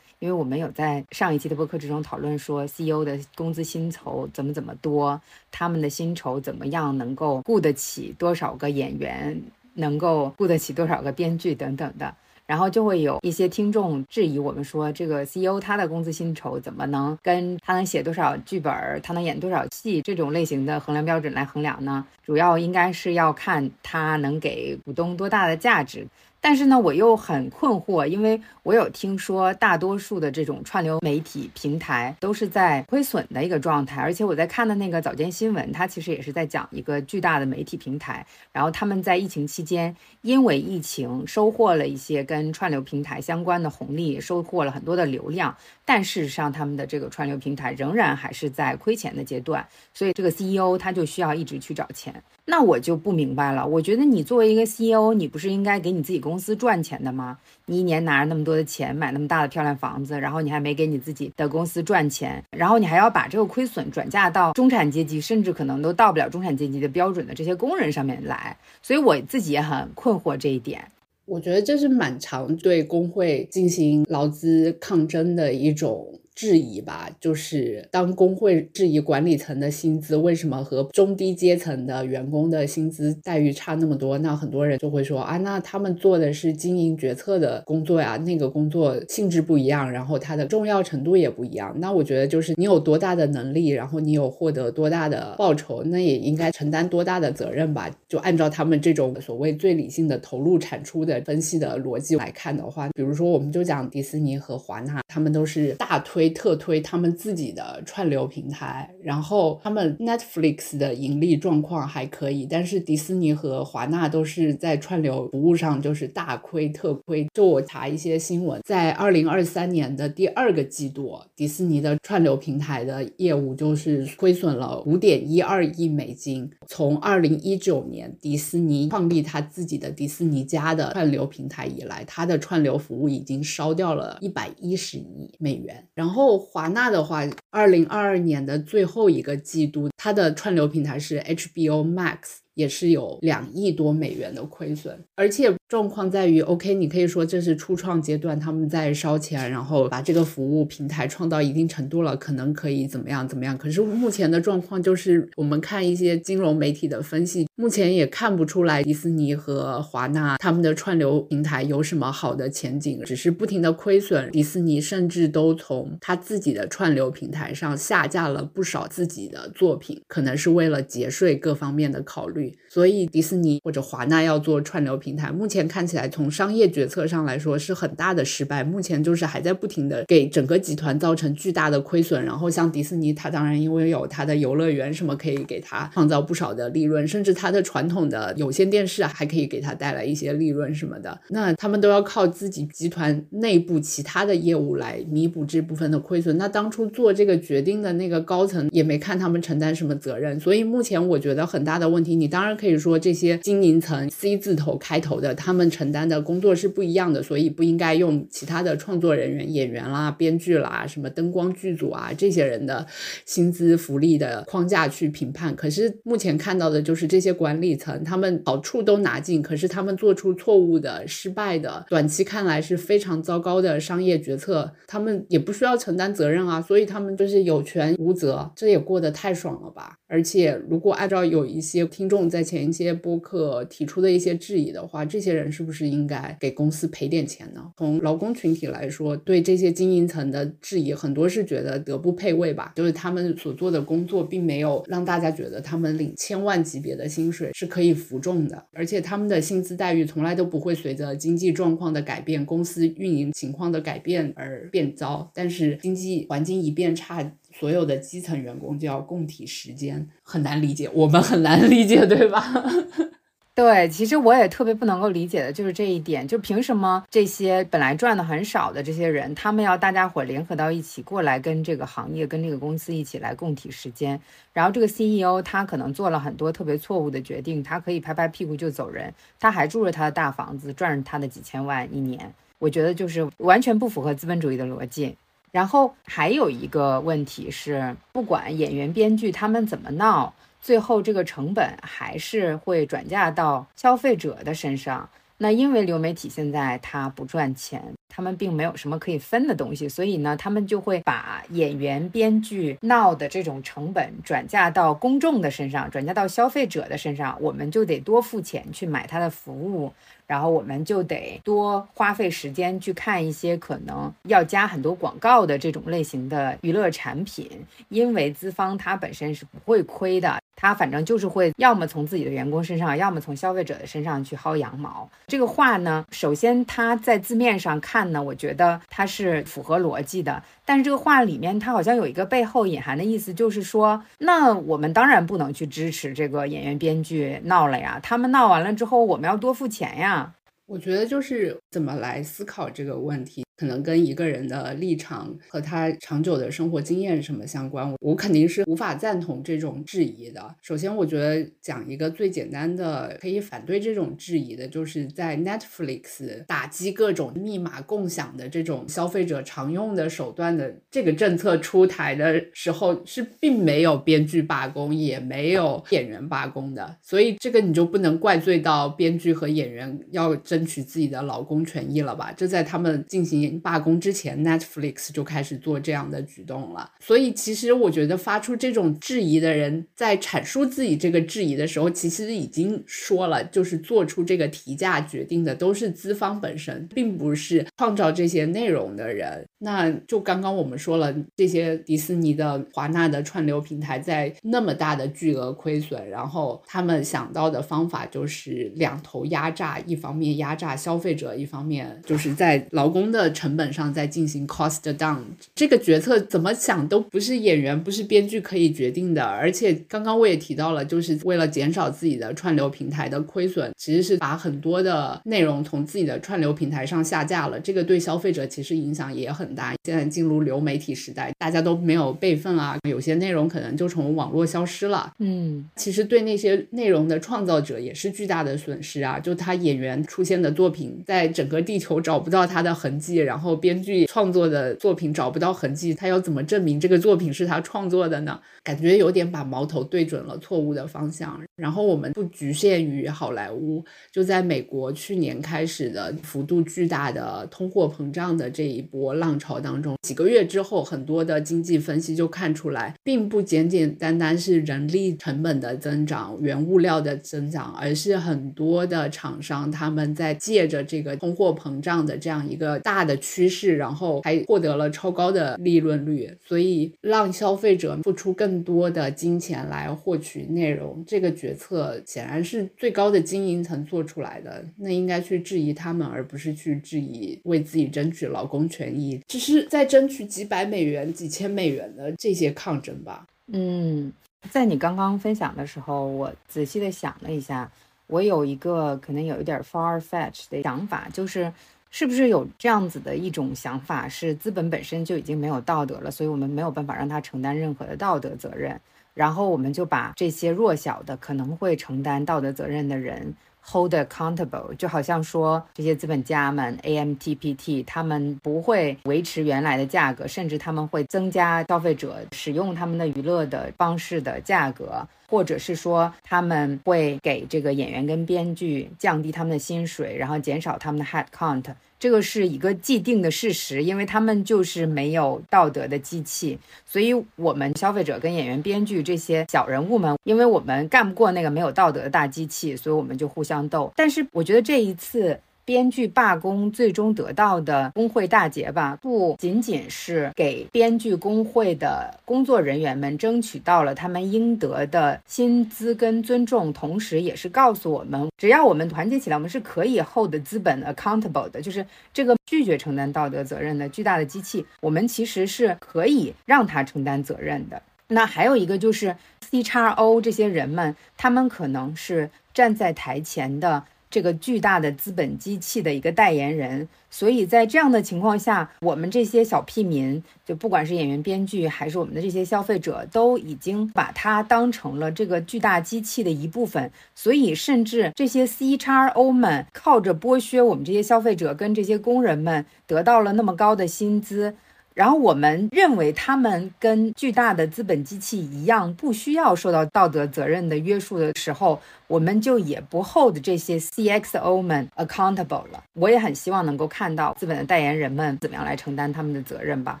因为我们有在上一期的播客之中讨论说，CEO 的工资薪酬怎么怎么多，他们的薪酬怎么样能够雇得起多少个演员，能够雇得起多少个编剧等等的。然后就会有一些听众质疑我们说，这个 CEO 他的工资薪酬怎么能跟他能写多少剧本，他能演多少戏这种类型的衡量标准来衡量呢？主要应该是要看他能给股东多大的价值。但是呢，我又很困惑，因为我有听说大多数的这种串流媒体平台都是在亏损的一个状态，而且我在看的那个早间新闻，它其实也是在讲一个巨大的媒体平台，然后他们在疫情期间，因为疫情收获了一些跟串流平台相关的红利，收获了很多的流量，但事实上他们的这个串流平台仍然还是在亏钱的阶段，所以这个 CEO 他就需要一直去找钱。那我就不明白了。我觉得你作为一个 CEO，你不是应该给你自己公司赚钱的吗？你一年拿着那么多的钱买那么大的漂亮房子，然后你还没给你自己的公司赚钱，然后你还要把这个亏损转嫁到中产阶级，甚至可能都到不了中产阶级的标准的这些工人上面来。所以我自己也很困惑这一点。我觉得这是蛮常对工会进行劳资抗争的一种。质疑吧，就是当工会质疑管理层的薪资为什么和中低阶层的员工的薪资待遇差那么多，那很多人就会说啊，那他们做的是经营决策的工作呀，那个工作性质不一样，然后它的重要程度也不一样。那我觉得就是你有多大的能力，然后你有获得多大的报酬，那也应该承担多大的责任吧。就按照他们这种所谓最理性的投入产出的分析的逻辑来看的话，比如说我们就讲迪士尼和华纳，他们都是大推。特推他们自己的串流平台，然后他们 Netflix 的盈利状况还可以，但是迪士尼和华纳都是在串流服务上就是大亏特亏。就我查一些新闻，在二零二三年的第二个季度，迪士尼的串流平台的业务就是亏损了五点一二亿美金。从二零一九年迪士尼创立他自己的迪士尼家的串流平台以来，它的串流服务已经烧掉了一百一十亿美元，然后。后华纳的话，二零二二年的最后一个季度，它的串流平台是 HBO Max。也是有两亿多美元的亏损，而且状况在于，OK，你可以说这是初创阶段，他们在烧钱，然后把这个服务平台创到一定程度了，可能可以怎么样怎么样。可是目前的状况就是，我们看一些金融媒体的分析，目前也看不出来迪士尼和华纳他们的串流平台有什么好的前景，只是不停的亏损。迪士尼甚至都从他自己的串流平台上下架了不少自己的作品，可能是为了节税各方面的考虑。所以迪士尼或者华纳要做串流平台，目前看起来从商业决策上来说是很大的失败。目前就是还在不停的给整个集团造成巨大的亏损。然后像迪士尼，它当然因为有它的游乐园什么可以给它创造不少的利润，甚至它的传统的有线电视还可以给它带来一些利润什么的。那他们都要靠自己集团内部其他的业务来弥补这部分的亏损。那当初做这个决定的那个高层也没看他们承担什么责任。所以目前我觉得很大的问题，你当然可以说这些经营层 C 字头开头的，他们承担的工作是不一样的，所以不应该用其他的创作人员、演员啦、编剧啦、什么灯光剧组啊这些人的薪资福利的框架去评判。可是目前看到的就是这些管理层，他们好处都拿尽，可是他们做出错误的、失败的、短期看来是非常糟糕的商业决策，他们也不需要承担责任啊，所以他们就是有权无责，这也过得太爽了吧？而且如果按照有一些听。众在前一些播客提出的一些质疑的话，这些人是不是应该给公司赔点钱呢？从劳工群体来说，对这些经营层的质疑，很多是觉得德不配位吧，就是他们所做的工作并没有让大家觉得他们领千万级别的薪水是可以服众的，而且他们的薪资待遇从来都不会随着经济状况的改变、公司运营情况的改变而变糟，但是经济环境一变差。所有的基层员工就要共体时间，很难理解，我们很难理解，对吧？对，其实我也特别不能够理解的就是这一点，就凭什么这些本来赚的很少的这些人，他们要大家伙联合到一起过来跟这个行业、跟这个公司一起来共体时间，然后这个 CEO 他可能做了很多特别错误的决定，他可以拍拍屁股就走人，他还住着他的大房子，赚着他的几千万一年，我觉得就是完全不符合资本主义的逻辑。然后还有一个问题是，不管演员、编剧他们怎么闹，最后这个成本还是会转嫁到消费者的身上。那因为流媒体现在它不赚钱，他们并没有什么可以分的东西，所以呢，他们就会把演员、编剧闹的这种成本转嫁到公众的身上，转嫁到消费者的身上，我们就得多付钱去买他的服务。然后我们就得多花费时间去看一些可能要加很多广告的这种类型的娱乐产品，因为资方他本身是不会亏的，他反正就是会要么从自己的员工身上，要么从消费者的身上去薅羊毛。这个话呢，首先他在字面上看呢，我觉得它是符合逻辑的，但是这个话里面他好像有一个背后隐含的意思，就是说，那我们当然不能去支持这个演员编剧闹了呀，他们闹完了之后，我们要多付钱呀。我觉得就是怎么来思考这个问题。可能跟一个人的立场和他长久的生活经验什么相关，我肯定是无法赞同这种质疑的。首先，我觉得讲一个最简单的可以反对这种质疑的，就是在 Netflix 打击各种密码共享的这种消费者常用的手段的这个政策出台的时候，是并没有编剧罢工，也没有演员罢工的。所以这个你就不能怪罪到编剧和演员要争取自己的劳工权益了吧？这在他们进行。罢工之前，Netflix 就开始做这样的举动了。所以，其实我觉得发出这种质疑的人，在阐述自己这个质疑的时候，其实已经说了，就是做出这个提价决定的都是资方本身，并不是创造这些内容的人。那就刚刚我们说了，这些迪士尼的、华纳的串流平台在那么大的巨额亏损，然后他们想到的方法就是两头压榨，一方面压榨消费者，一方面就是在劳工的。成本上在进行 cost down，这个决策怎么想都不是演员不是编剧可以决定的。而且刚刚我也提到了，就是为了减少自己的串流平台的亏损，其实是把很多的内容从自己的串流平台上下架了。这个对消费者其实影响也很大。现在进入流媒体时代，大家都没有备份啊，有些内容可能就从网络消失了。嗯，其实对那些内容的创造者也是巨大的损失啊。就他演员出现的作品，在整个地球找不到他的痕迹。然后编剧创作的作品找不到痕迹，他要怎么证明这个作品是他创作的呢？感觉有点把矛头对准了错误的方向。然后我们不局限于好莱坞，就在美国去年开始的幅度巨大的通货膨胀的这一波浪潮当中，几个月之后，很多的经济分析就看出来，并不简简单单是人力成本的增长、原物料的增长，而是很多的厂商他们在借着这个通货膨胀的这样一个大的。趋势，然后还获得了超高的利润率，所以让消费者付出更多的金钱来获取内容，这个决策显然是最高的经营层做出来的。那应该去质疑他们，而不是去质疑为自己争取劳工权益，只是在争取几百美元、几千美元的这些抗争吧。嗯，在你刚刚分享的时候，我仔细的想了一下，我有一个可能有一点 far fetch 的想法，就是。是不是有这样子的一种想法，是资本本身就已经没有道德了，所以我们没有办法让他承担任何的道德责任，然后我们就把这些弱小的可能会承担道德责任的人 hold accountable，就好像说这些资本家们 AMTPT 他们不会维持原来的价格，甚至他们会增加消费者使用他们的娱乐的方式的价格。或者是说他们会给这个演员跟编剧降低他们的薪水，然后减少他们的 head count，这个是一个既定的事实，因为他们就是没有道德的机器，所以我们消费者跟演员、编剧这些小人物们，因为我们干不过那个没有道德的大机器，所以我们就互相斗。但是我觉得这一次。编剧罢工最终得到的工会大捷吧，不仅仅是给编剧工会的工作人员们争取到了他们应得的薪资跟尊重，同时也是告诉我们，只要我们团结起来，我们是可以 hold 资本 accountable 的，就是这个拒绝承担道德责任的巨大的机器，我们其实是可以让他承担责任的。那还有一个就是 C 叉 O 这些人们，他们可能是站在台前的。这个巨大的资本机器的一个代言人，所以在这样的情况下，我们这些小屁民，就不管是演员、编剧，还是我们的这些消费者，都已经把它当成了这个巨大机器的一部分。所以，甚至这些 C 叉 O 们靠着剥削我们这些消费者跟这些工人们，得到了那么高的薪资。然后我们认为他们跟巨大的资本机器一样，不需要受到道德责任的约束的时候，我们就也不 hold 这些 CXO 们 accountable 了。我也很希望能够看到资本的代言人们怎么样来承担他们的责任吧。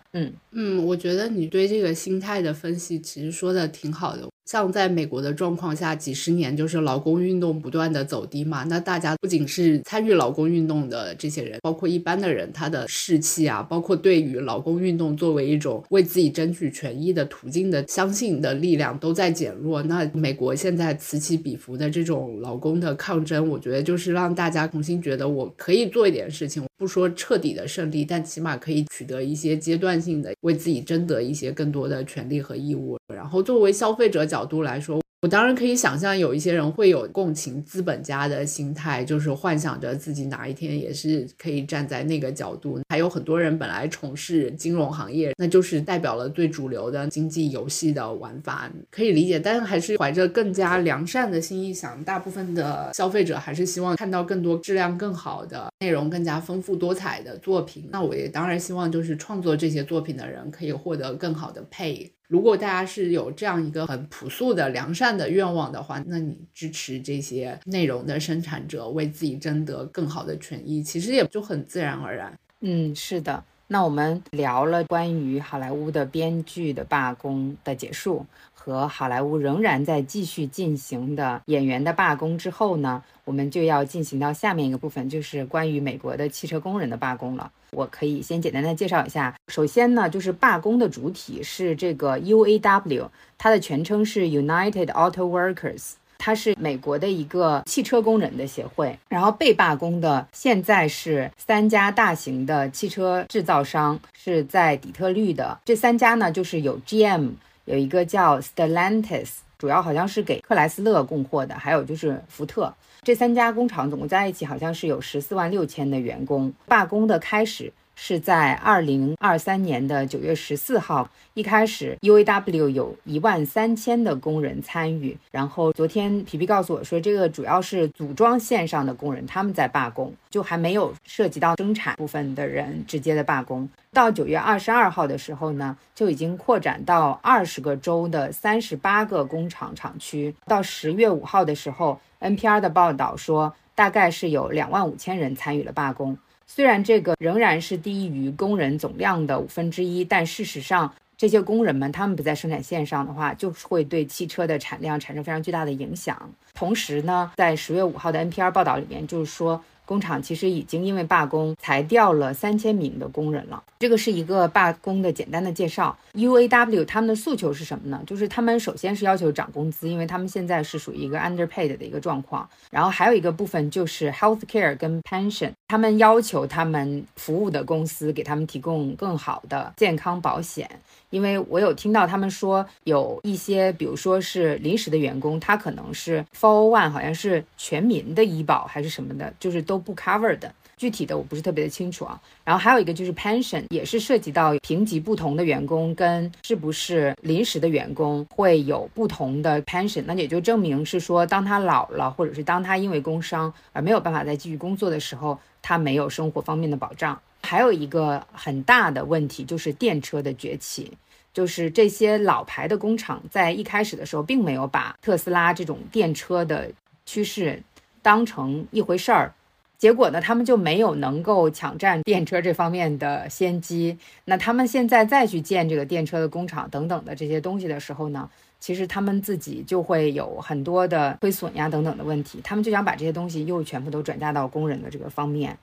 嗯嗯，我觉得你对这个心态的分析其实说的挺好的。像在美国的状况下，几十年就是劳工运动不断的走低嘛。那大家不仅是参与劳工运动的这些人，包括一般的人，他的士气啊，包括对于劳工运动作为一种为自己争取权益的途径的相信的力量都在减弱。那美国现在此起彼伏的这种劳工的抗争，我觉得就是让大家重新觉得我可以做一点事情，不说彻底的胜利，但起码可以取得一些阶段性的为自己争得一些更多的权利和义务。然后作为消费者角。角度来说，我当然可以想象，有一些人会有共情资本家的心态，就是幻想着自己哪一天也是可以站在那个角度。还有很多人本来从事金融行业，那就是代表了最主流的经济游戏的玩法，可以理解。但还是怀着更加良善的心意想，大部分的消费者还是希望看到更多质量更好的内容、更加丰富多彩的作品。那我也当然希望，就是创作这些作品的人可以获得更好的配。如果大家是有这样一个很朴素的良善的愿望的话，那你支持这些内容的生产者为自己争得更好的权益，其实也就很自然而然。嗯，是的。那我们聊了关于好莱坞的编剧的罢工的结束，和好莱坞仍然在继续进行的演员的罢工之后呢，我们就要进行到下面一个部分，就是关于美国的汽车工人的罢工了。我可以先简单的介绍一下。首先呢，就是罢工的主体是这个 UAW，它的全称是 United Auto Workers。它是美国的一个汽车工人的协会，然后被罢工的现在是三家大型的汽车制造商，是在底特律的。这三家呢，就是有 GM，有一个叫 Stellantis，主要好像是给克莱斯勒供货的，还有就是福特。这三家工厂总共在一起好像是有十四万六千的员工。罢工的开始。是在二零二三年的九月十四号，一开始 UAW 有一万三千的工人参与，然后昨天皮皮告诉我说，这个主要是组装线上的工人，他们在罢工，就还没有涉及到生产部分的人直接的罢工。到九月二十二号的时候呢，就已经扩展到二十个州的三十八个工厂厂区。到十月五号的时候，NPR 的报道说，大概是有两万五千人参与了罢工。虽然这个仍然是低于工人总量的五分之一，但事实上，这些工人们他们不在生产线上的话，就会对汽车的产量产生非常巨大的影响。同时呢，在十月五号的 NPR 报道里面，就是说。工厂其实已经因为罢工裁掉了三千名的工人了。这个是一个罢工的简单的介绍。UAW 他们的诉求是什么呢？就是他们首先是要求涨工资，因为他们现在是属于一个 underpaid 的一个状况。然后还有一个部分就是 health care 跟 pension，他们要求他们服务的公司给他们提供更好的健康保险。因为我有听到他们说，有一些，比如说是临时的员工，他可能是 for one，好像是全民的医保还是什么的，就是都不 cover 的。具体的我不是特别的清楚啊。然后还有一个就是 pension，也是涉及到评级不同的员工跟是不是临时的员工会有不同的 pension，那也就证明是说，当他老了，或者是当他因为工伤而没有办法再继续工作的时候，他没有生活方面的保障。还有一个很大的问题就是电车的崛起，就是这些老牌的工厂在一开始的时候并没有把特斯拉这种电车的趋势当成一回事儿，结果呢，他们就没有能够抢占电车这方面的先机。那他们现在再去建这个电车的工厂等等的这些东西的时候呢，其实他们自己就会有很多的亏损呀等等的问题，他们就想把这些东西又全部都转嫁到工人的这个方面。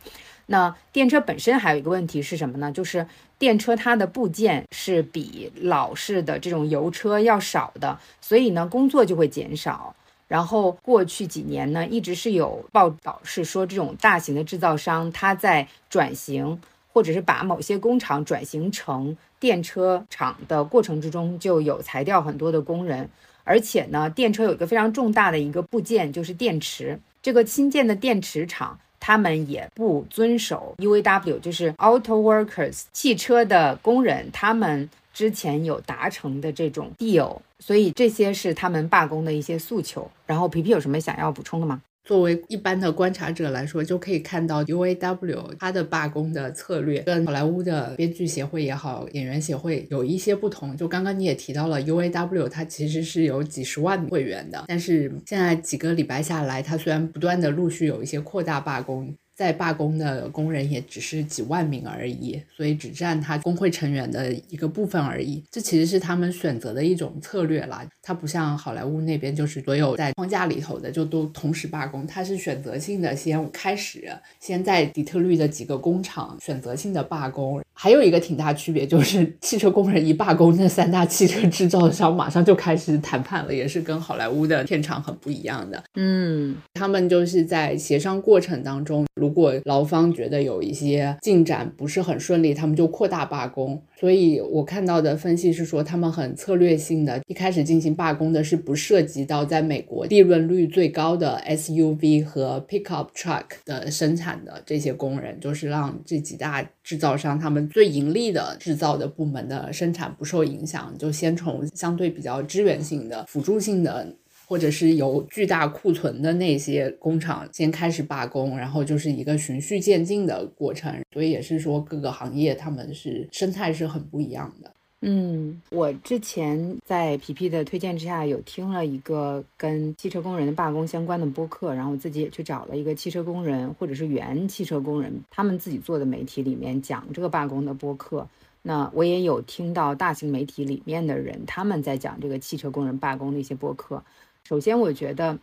那电车本身还有一个问题是什么呢？就是电车它的部件是比老式的这种油车要少的，所以呢工作就会减少。然后过去几年呢，一直是有报道是说这种大型的制造商它在转型，或者是把某些工厂转型成电车厂的过程之中，就有裁掉很多的工人。而且呢，电车有一个非常重大的一个部件就是电池，这个新建的电池厂。他们也不遵守 UAW，就是 Auto Workers 汽车的工人，他们之前有达成的这种 deal，所以这些是他们罢工的一些诉求。然后皮皮有什么想要补充的吗？作为一般的观察者来说，就可以看到 UAW 它的罢工的策略跟好莱坞的编剧协会也好、演员协会有一些不同。就刚刚你也提到了 UAW，它其实是有几十万会员的，但是现在几个礼拜下来，它虽然不断的陆续有一些扩大罢工。在罢工的工人也只是几万名而已，所以只占他工会成员的一个部分而已。这其实是他们选择的一种策略啦。它不像好莱坞那边，就是所有在框架里头的就都同时罢工，它是选择性的先开始，先在底特律的几个工厂选择性的罢工。还有一个挺大区别就是，汽车工人一罢工，那三大汽车制造商马上就开始谈判了，也是跟好莱坞的片场很不一样的。嗯，他们就是在协商过程当中。如果劳方觉得有一些进展不是很顺利，他们就扩大罢工。所以我看到的分析是说，他们很策略性的，一开始进行罢工的是不涉及到在美国利润率最高的 SUV 和 pickup truck 的生产的这些工人，就是让这几大制造商他们最盈利的制造的部门的生产不受影响，就先从相对比较支援性的、辅助性的。或者是有巨大库存的那些工厂先开始罢工，然后就是一个循序渐进的过程，所以也是说各个行业他们是生态是很不一样的。嗯，我之前在皮皮的推荐之下有听了一个跟汽车工人的罢工相关的播客，然后我自己也去找了一个汽车工人或者是原汽车工人他们自己做的媒体里面讲这个罢工的播客。那我也有听到大型媒体里面的人他们在讲这个汽车工人罢工的一些播客。首先，我觉得，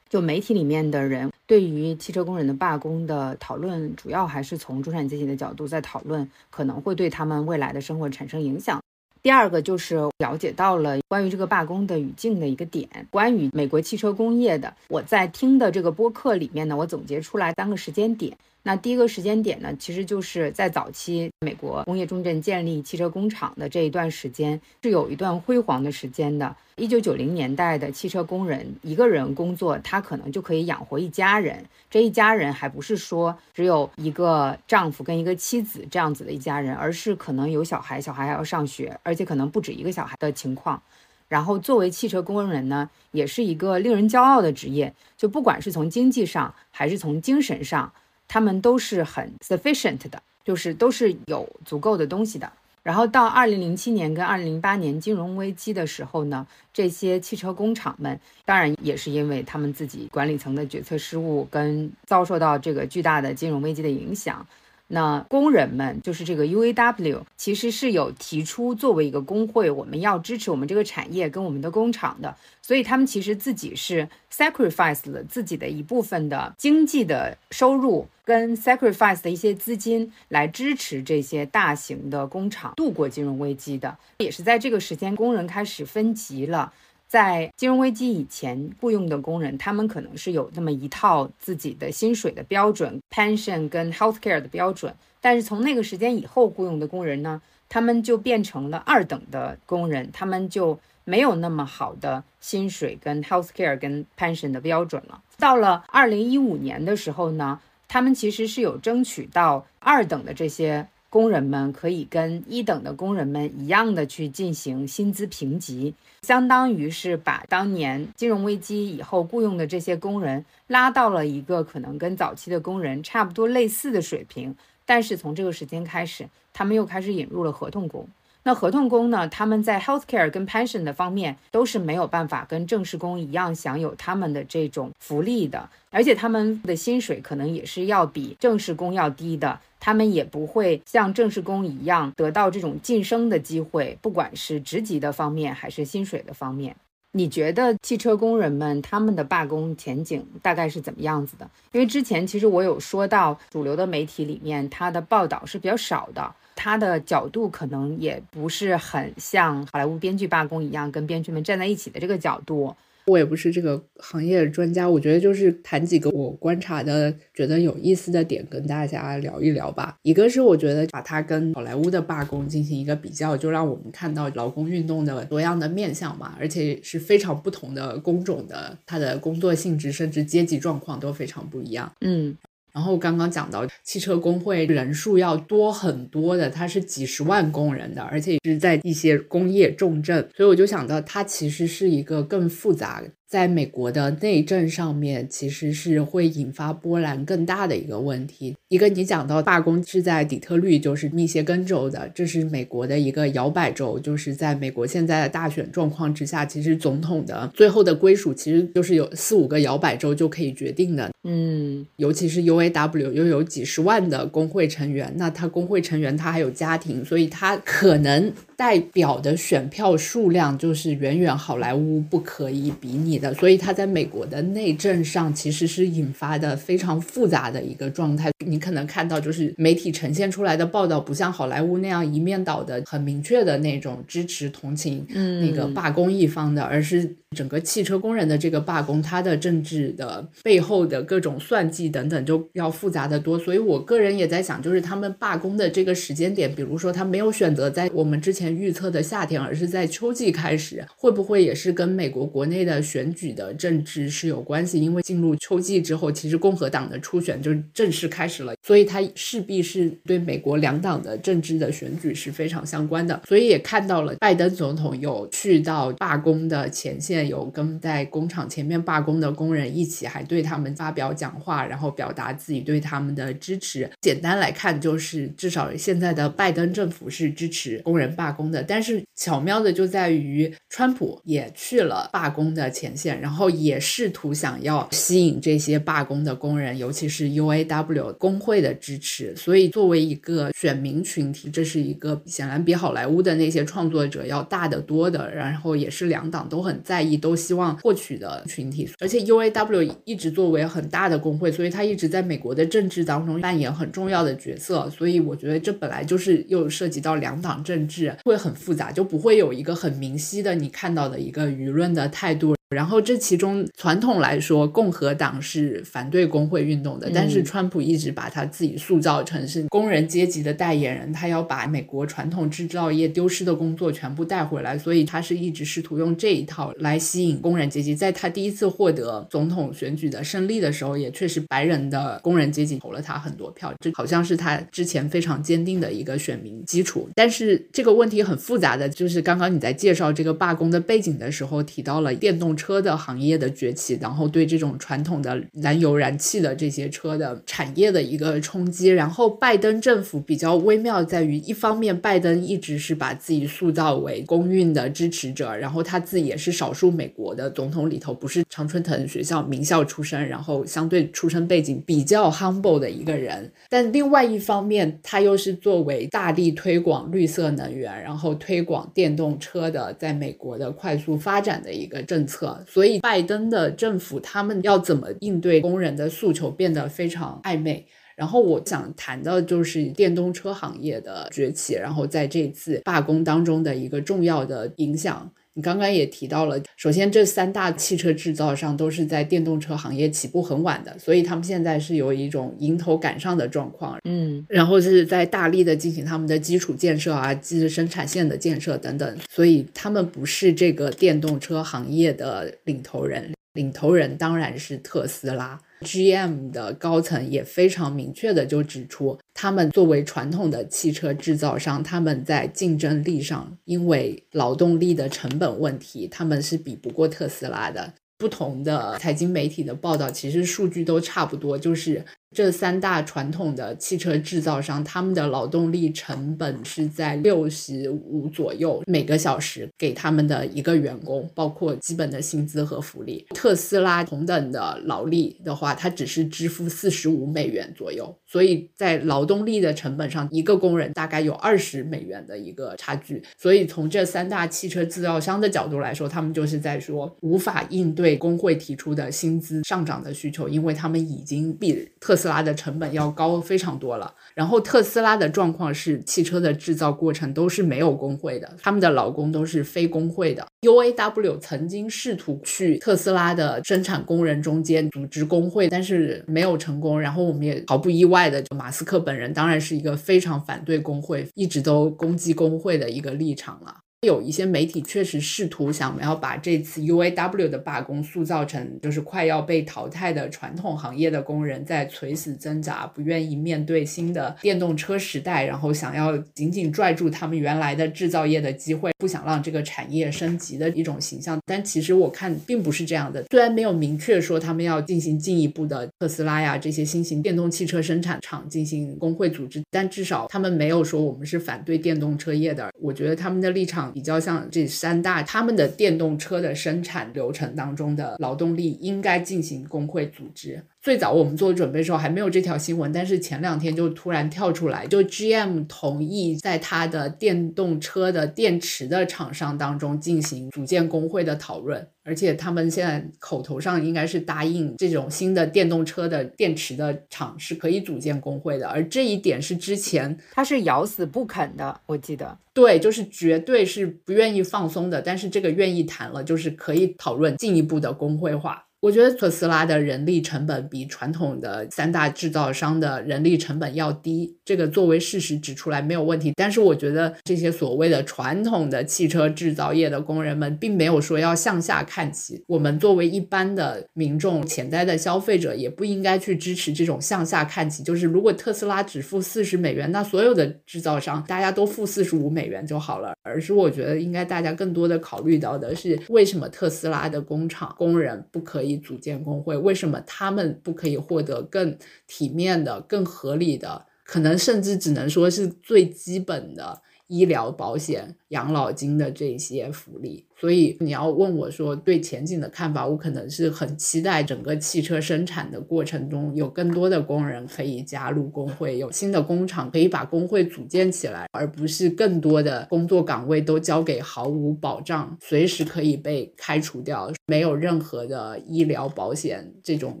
就媒体里面的人对于汽车工人的罢工的讨论，主要还是从中产阶级的角度在讨论，可能会对他们未来的生活产生影响。第二个就是了解到了关于这个罢工的语境的一个点，关于美国汽车工业的。我在听的这个播客里面呢，我总结出来三个时间点。那第一个时间点呢，其实就是在早期美国工业重镇建立汽车工厂的这一段时间，是有一段辉煌的时间的。一九九零年代的汽车工人一个人工作，他可能就可以养活一家人。这一家人还不是说只有一个丈夫跟一个妻子这样子的一家人，而是可能有小孩，小孩还要上学，而且可能不止一个小孩的情况。然后作为汽车工人呢，也是一个令人骄傲的职业，就不管是从经济上还是从精神上。他们都是很 sufficient 的，就是都是有足够的东西的。然后到二零零七年跟二零零八年金融危机的时候呢，这些汽车工厂们当然也是因为他们自己管理层的决策失误，跟遭受到这个巨大的金融危机的影响。那工人们就是这个 UAW，其实是有提出作为一个工会，我们要支持我们这个产业跟我们的工厂的，所以他们其实自己是 sacrifice 了自己的一部分的经济的收入跟 sacrifice 的一些资金来支持这些大型的工厂度过金融危机的，也是在这个时间，工人开始分级了。在金融危机以前雇佣的工人，他们可能是有那么一套自己的薪水的标准，pension 跟 healthcare 的标准。但是从那个时间以后雇佣的工人呢，他们就变成了二等的工人，他们就没有那么好的薪水跟 healthcare 跟 pension 的标准了。到了二零一五年的时候呢，他们其实是有争取到二等的这些。工人们可以跟一等的工人们一样的去进行薪资评级，相当于是把当年金融危机以后雇佣的这些工人拉到了一个可能跟早期的工人差不多类似的水平。但是从这个时间开始，他们又开始引入了合同工。那合同工呢？他们在 healthcare 跟 pension 的方面都是没有办法跟正式工一样享有他们的这种福利的，而且他们的薪水可能也是要比正式工要低的。他们也不会像正式工一样得到这种晋升的机会，不管是职级的方面还是薪水的方面。你觉得汽车工人们他们的罢工前景大概是怎么样子的？因为之前其实我有说到，主流的媒体里面它的报道是比较少的。他的角度可能也不是很像好莱坞编剧罢工一样，跟编剧们站在一起的这个角度。我也不是这个行业的专家，我觉得就是谈几个我观察的觉得有意思的点，跟大家聊一聊吧。一个是我觉得把它跟好莱坞的罢工进行一个比较，就让我们看到劳工运动的多样的面相嘛，而且是非常不同的工种的，它的工作性质甚至阶级状况都非常不一样。嗯。然后刚刚讲到汽车工会人数要多很多的，它是几十万工人的，而且是在一些工业重镇，所以我就想到它其实是一个更复杂。在美国的内政上面，其实是会引发波澜更大的一个问题。一个你讲到罢工是在底特律，就是密歇根州的，这是美国的一个摇摆州，就是在美国现在的大选状况之下，其实总统的最后的归属其实就是有四五个摇摆州就可以决定的。嗯，尤其是 UAW 又有几十万的工会成员，那他工会成员他还有家庭，所以他可能。代表的选票数量就是远远好莱坞不可以比拟的，所以他在美国的内政上其实是引发的非常复杂的一个状态。你可能看到，就是媒体呈现出来的报道不像好莱坞那样一面倒的很明确的那种支持同情那个罢工一方的，而是整个汽车工人的这个罢工，它的政治的背后的各种算计等等，就要复杂的多。所以我个人也在想，就是他们罢工的这个时间点，比如说他没有选择在我们之前预测的夏天，而是在秋季开始，会不会也是跟美国国内的选举的政治是有关系？因为进入秋季之后，其实共和党的初选就正式开始了，所以它势必是对美国两党的政治的选举是非常相关的。所以也看到了拜登总统有去到罢工的前线，有跟在工厂前面罢工的工人一起，还对他们发表讲话，然后表达自己对他们的支持。简单来看，就是至少现在的拜登政府是支持工人罢工的。但是巧妙的就在于，川普也去了罢工的前线，然后也试图想要吸引这些罢工的工人，尤其是 UAW 工会的支持。所以作为一个选民群体，这是一个显然比好莱坞的那些创作者要大得多的，然后也是两党都很在意、都希望获取的群体。而且 UAW 一直作为很大的工会，所以它一直在美国的政治当中扮演很重要的角色。所以我觉得这本来就是又涉及到两党政治，会很复杂，就不会有一个很明晰的你看到的一个舆论的态度。然后这其中传统来说，共和党是反对工会运动的，但是川普一直把他自己塑造成是工人阶级的代言人，他要把美国传统制造业丢失的工作全部带回来，所以他是一直试图用这一套来吸引工人阶级。在他第一次获得总统选举的胜利的时候，也确实白人的工人阶级投了他很多票，这好像是他之前非常坚定的一个选民基础。但是这个问题很复杂的就是，刚刚你在介绍这个罢工的背景的时候提到了电动。车的行业的崛起，然后对这种传统的燃油燃气的这些车的产业的一个冲击。然后拜登政府比较微妙在于，一方面拜登一直是把自己塑造为公运的支持者，然后他自己也是少数美国的总统里头不是常春藤学校名校出身，然后相对出身背景比较 humble 的一个人。但另外一方面，他又是作为大力推广绿色能源，然后推广电动车的在美国的快速发展的一个政策。所以，拜登的政府他们要怎么应对工人的诉求，变得非常暧昧。然后，我想谈的就是电动车行业的崛起，然后在这次罢工当中的一个重要的影响。你刚刚也提到了，首先这三大汽车制造商都是在电动车行业起步很晚的，所以他们现在是有一种迎头赶上的状况，嗯，然后是在大力的进行他们的基础建设啊，即生产线的建设等等，所以他们不是这个电动车行业的领头人，领头人当然是特斯拉。GM 的高层也非常明确的就指出，他们作为传统的汽车制造商，他们在竞争力上，因为劳动力的成本问题，他们是比不过特斯拉的。不同的财经媒体的报道，其实数据都差不多，就是。这三大传统的汽车制造商，他们的劳动力成本是在六十五左右每个小时给他们的一个员工，包括基本的薪资和福利。特斯拉同等的劳力的话，它只是支付四十五美元左右，所以在劳动力的成本上，一个工人大概有二十美元的一个差距。所以从这三大汽车制造商的角度来说，他们就是在说无法应对工会提出的薪资上涨的需求，因为他们已经比特。特斯拉的成本要高非常多了，然后特斯拉的状况是汽车的制造过程都是没有工会的，他们的劳工都是非工会的。UAW 曾经试图去特斯拉的生产工人中间组织工会，但是没有成功。然后我们也毫不意外的，就马斯克本人当然是一个非常反对工会，一直都攻击工会的一个立场了。有一些媒体确实试图想要把这次 UAW 的罢工塑造成就是快要被淘汰的传统行业的工人在垂死挣扎，不愿意面对新的电动车时代，然后想要紧紧拽住他们原来的制造业的机会，不想让这个产业升级的一种形象。但其实我看并不是这样的，虽然没有明确说他们要进行进一步的特斯拉呀这些新型电动汽车生产厂进行工会组织，但至少他们没有说我们是反对电动车业的。我觉得他们的立场。比较像这三大，他们的电动车的生产流程当中的劳动力应该进行工会组织。最早我们做准备的时候还没有这条新闻，但是前两天就突然跳出来，就 GM 同意在它的电动车的电池的厂商当中进行组建工会的讨论，而且他们现在口头上应该是答应这种新的电动车的电池的厂是可以组建工会的，而这一点是之前他是咬死不肯的，我记得。对，就是绝对是不愿意放松的，但是这个愿意谈了，就是可以讨论进一步的工会化。我觉得特斯拉的人力成本比传统的三大制造商的人力成本要低，这个作为事实指出来没有问题。但是我觉得这些所谓的传统的汽车制造业的工人们，并没有说要向下看齐。我们作为一般的民众、潜在的消费者，也不应该去支持这种向下看齐。就是如果特斯拉只付四十美元，那所有的制造商大家都付四十五美元就好了。而是我觉得应该大家更多的考虑到的是，为什么特斯拉的工厂工人不可以？组建工会，为什么他们不可以获得更体面的、更合理的，可能甚至只能说是最基本的？医疗保险、养老金的这些福利，所以你要问我说对前景的看法，我可能是很期待整个汽车生产的过程中有更多的工人可以加入工会，有新的工厂可以把工会组建起来，而不是更多的工作岗位都交给毫无保障、随时可以被开除掉、没有任何的医疗保险这种